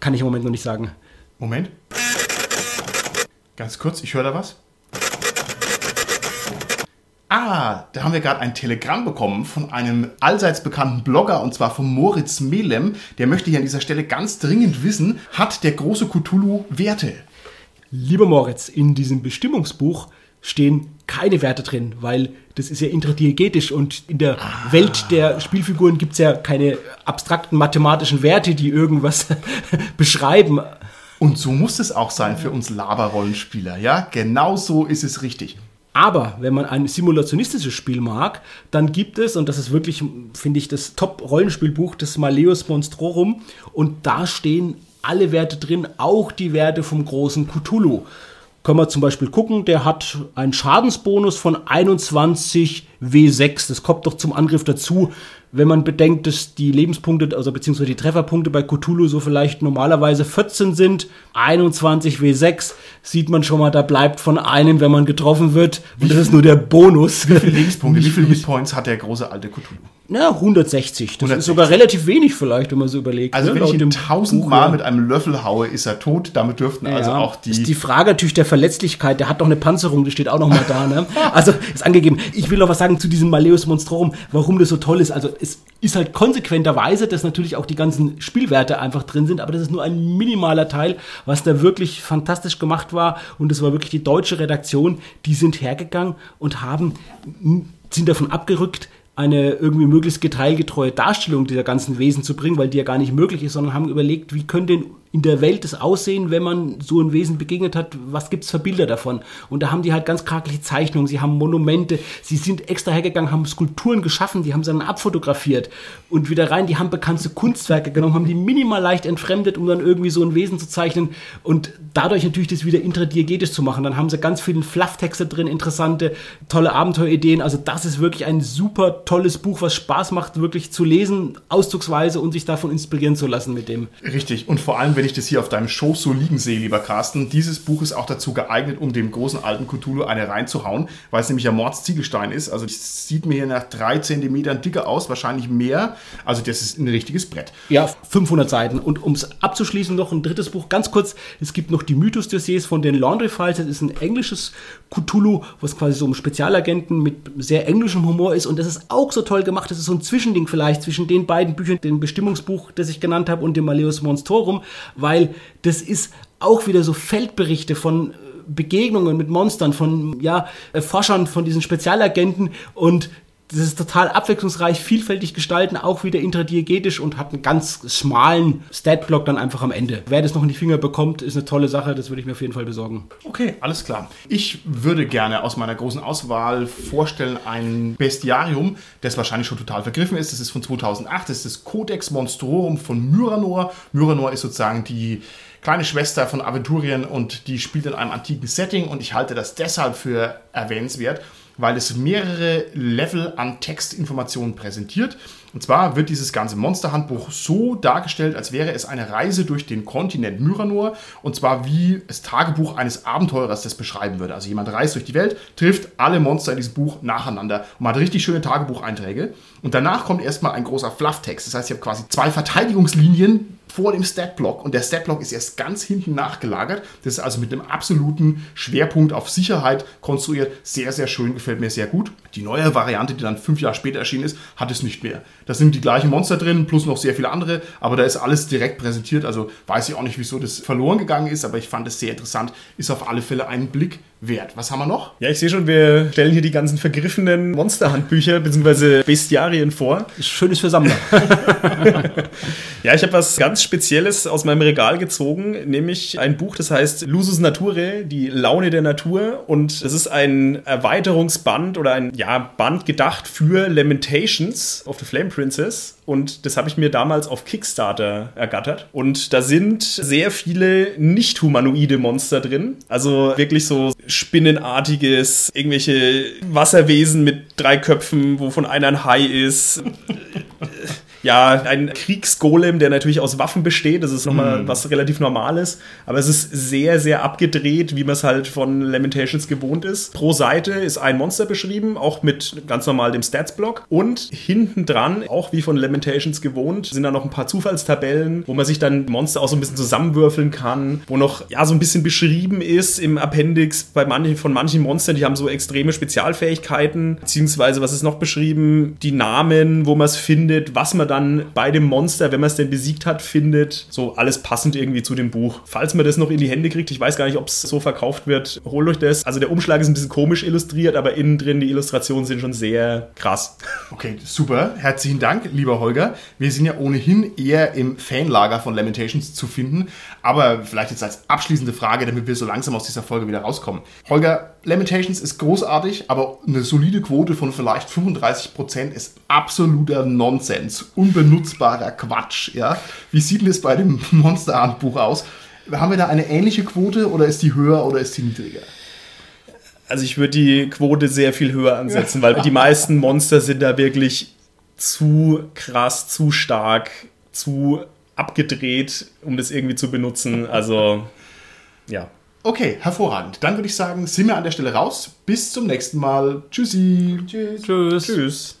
C: kann ich im Moment noch nicht sagen.
A: Moment. Ganz kurz, ich höre da was. Ah, da haben wir gerade ein Telegramm bekommen von einem allseits bekannten Blogger und zwar von Moritz Melem. Der möchte hier an dieser Stelle ganz dringend wissen, hat der große Cthulhu Werte?
C: Lieber Moritz, in diesem Bestimmungsbuch stehen keine Werte drin, weil das ist ja intradiegetisch und in der Welt der Spielfiguren gibt es ja keine abstrakten mathematischen Werte, die irgendwas [LAUGHS] beschreiben.
A: Und so muss es auch sein für uns Laber-Rollenspieler, ja? Genau so ist es richtig.
C: Aber wenn man ein simulationistisches Spiel mag, dann gibt es, und das ist wirklich, finde ich, das Top-Rollenspielbuch, das Malleus Monstrorum, und da stehen alle Werte drin, auch die Werte vom großen Cthulhu. Können wir zum Beispiel gucken, der hat einen Schadensbonus von 21 W6. Das kommt doch zum Angriff dazu, wenn man bedenkt, dass die Lebenspunkte, also beziehungsweise die Trefferpunkte bei Cthulhu so vielleicht normalerweise 14 sind. 21 W6 sieht man schon mal, da bleibt von einem, wenn man getroffen wird. Und das ist nur der Bonus.
A: Wie viele Lebenspunkte, wie viele [LAUGHS] Hitpoints hat der große alte Cthulhu?
C: Na, 160. Das
A: 160.
C: ist sogar relativ wenig vielleicht, wenn man so überlegt.
A: Also
C: ne?
A: wenn ich ihn tausendmal mit einem Löffel haue, ist er tot. Damit dürften also
C: ja.
A: auch die...
C: ist die Frage natürlich der Verletzlichkeit. Der hat doch eine Panzerung, die steht auch noch mal da. Ne? [LAUGHS] Also ist angegeben. Ich will noch was sagen zu diesem Malleus Monstrorum, warum das so toll ist. Also es ist halt konsequenterweise, dass natürlich auch die ganzen Spielwerte einfach drin sind, aber das ist nur ein minimaler Teil, was da wirklich fantastisch gemacht war. Und es war wirklich die deutsche Redaktion, die sind hergegangen und haben sind davon abgerückt, eine irgendwie möglichst detailgetreue Darstellung dieser ganzen Wesen zu bringen, weil die ja gar nicht möglich ist, sondern haben überlegt, wie können denn in der Welt das Aussehen, wenn man so ein Wesen begegnet hat, was gibt es für Bilder davon? Und da haben die halt ganz krakliche Zeichnungen, sie haben Monumente, sie sind extra hergegangen, haben Skulpturen geschaffen, die haben sie dann abfotografiert und wieder rein, die haben bekannte Kunstwerke genommen, haben die minimal leicht entfremdet, um dann irgendwie so ein Wesen zu zeichnen und dadurch natürlich das wieder intradiegetisch zu machen. Dann haben sie ganz viele Flufftexte drin, interessante, tolle Abenteuerideen. Also das ist wirklich ein super tolles Buch, was Spaß macht, wirklich zu lesen, auszugsweise und sich davon inspirieren zu lassen mit dem.
A: Richtig. Und vor allem, wenn ich das hier auf deinem Schoß so liegen sehe, lieber Carsten, dieses Buch ist auch dazu geeignet, um dem großen alten Cthulhu eine reinzuhauen, weil es nämlich ja Mordsziegelstein ist. Also es sieht mir hier nach drei Zentimetern dicker aus, wahrscheinlich mehr. Also das ist ein richtiges Brett.
C: Ja, 500 Seiten. Und um es abzuschließen, noch ein drittes Buch, ganz kurz. Es gibt noch die Mythos-Dossiers von den Laundry Files. Das ist ein englisches Cthulhu, was quasi so um Spezialagenten mit sehr englischem Humor ist. Und das ist auch so toll gemacht. Das ist so ein Zwischending vielleicht zwischen den beiden Büchern, dem Bestimmungsbuch, das ich genannt habe, und dem Malleus Monstorum, weil das ist auch wieder so Feldberichte von äh, Begegnungen mit Monstern, von ja, äh, Forschern, von diesen Spezialagenten und das ist total abwechslungsreich, vielfältig gestalten, auch wieder intradiegetisch und hat einen ganz schmalen Statblock dann einfach am Ende. Wer das noch in die Finger bekommt, ist eine tolle Sache, das würde ich mir auf jeden Fall besorgen.
A: Okay, alles klar. Ich würde gerne aus meiner großen Auswahl vorstellen ein Bestiarium, das wahrscheinlich schon total vergriffen ist. Das ist von 2008, das ist das Codex Monstrorum von Myranor. Myranor ist sozusagen die kleine Schwester von Aventurien und die spielt in einem antiken Setting und ich halte das deshalb für erwähnenswert, weil es mehrere Level an Textinformationen präsentiert. Und zwar wird dieses ganze Monsterhandbuch so dargestellt, als wäre es eine Reise durch den Kontinent Myranor. Und zwar wie das Tagebuch eines Abenteurers das beschreiben würde. Also jemand reist durch die Welt, trifft alle Monster in diesem Buch nacheinander und hat richtig schöne Tagebucheinträge. Und danach kommt erstmal ein großer Flufftext. Das heißt, ich habe quasi zwei Verteidigungslinien vor dem Statblock und der Statblock ist erst ganz hinten nachgelagert. Das ist also mit einem absoluten Schwerpunkt auf Sicherheit konstruiert. Sehr, sehr schön, gefällt mir sehr gut. Die neue Variante, die dann fünf Jahre später erschienen ist, hat es nicht mehr. Da sind die gleichen Monster drin, plus noch sehr viele andere, aber da ist alles direkt präsentiert. Also weiß ich auch nicht, wieso das verloren gegangen ist, aber ich fand es sehr interessant. Ist auf alle Fälle einen Blick wert. Was haben wir noch?
B: Ja, ich sehe schon, wir stellen hier die ganzen vergriffenen Monsterhandbücher bzw. Bestiarien vor.
C: Schönes für Sammler. [LAUGHS]
B: ja, ich habe was ganz Spezielles aus meinem Regal gezogen, nämlich ein Buch, das heißt Lusus Naturae, die Laune der Natur. Und es ist ein Erweiterungsband oder ein ja, Band gedacht für Lamentations of the Flame Princess. Und das habe ich mir damals auf Kickstarter ergattert. Und da sind sehr viele nicht-humanoide Monster drin. Also wirklich so spinnenartiges, irgendwelche Wasserwesen mit drei Köpfen, wovon einer ein Hai ist ja, ein Kriegsgolem, der natürlich aus Waffen besteht. Das ist nochmal mm. was relativ Normales. Aber es ist sehr, sehr abgedreht, wie man es halt von Lamentations gewohnt ist. Pro Seite ist ein Monster beschrieben, auch mit ganz normal dem Stats-Block. Und hinten dran, auch wie von Lamentations gewohnt, sind da noch ein paar Zufallstabellen, wo man sich dann Monster auch so ein bisschen zusammenwürfeln kann, wo noch ja so ein bisschen beschrieben ist im Appendix bei manchen von manchen Monstern, die haben so extreme Spezialfähigkeiten, beziehungsweise was ist noch beschrieben, die Namen, wo man es findet, was man da dann bei dem Monster, wenn man es denn besiegt hat, findet. So alles passend irgendwie zu dem Buch. Falls man das noch in die Hände kriegt, ich weiß gar nicht, ob es so verkauft wird, holt euch das. Also der Umschlag ist ein bisschen komisch illustriert, aber innen drin die Illustrationen sind schon sehr krass.
A: Okay, super. Herzlichen Dank, lieber Holger. Wir sind ja ohnehin eher im Fanlager von Lamentations zu finden. Aber vielleicht jetzt als abschließende Frage, damit wir so langsam aus dieser Folge wieder rauskommen. Holger, Lamentations ist großartig, aber eine solide Quote von vielleicht 35% ist absoluter Nonsens unbenutzbarer Quatsch. Ja? Wie sieht denn das bei dem [LAUGHS] Monsterhandbuch aus? Haben wir da eine ähnliche Quote oder ist die höher oder ist die niedriger?
B: Also ich würde die Quote sehr viel höher ansetzen, weil die meisten Monster sind da wirklich zu krass, zu stark, zu abgedreht, um das irgendwie zu benutzen. Also ja.
A: Okay, hervorragend. Dann würde ich sagen, sind wir an der Stelle raus. Bis zum nächsten Mal. Tschüssi.
C: Tschüss. Tschüss. Tschüss.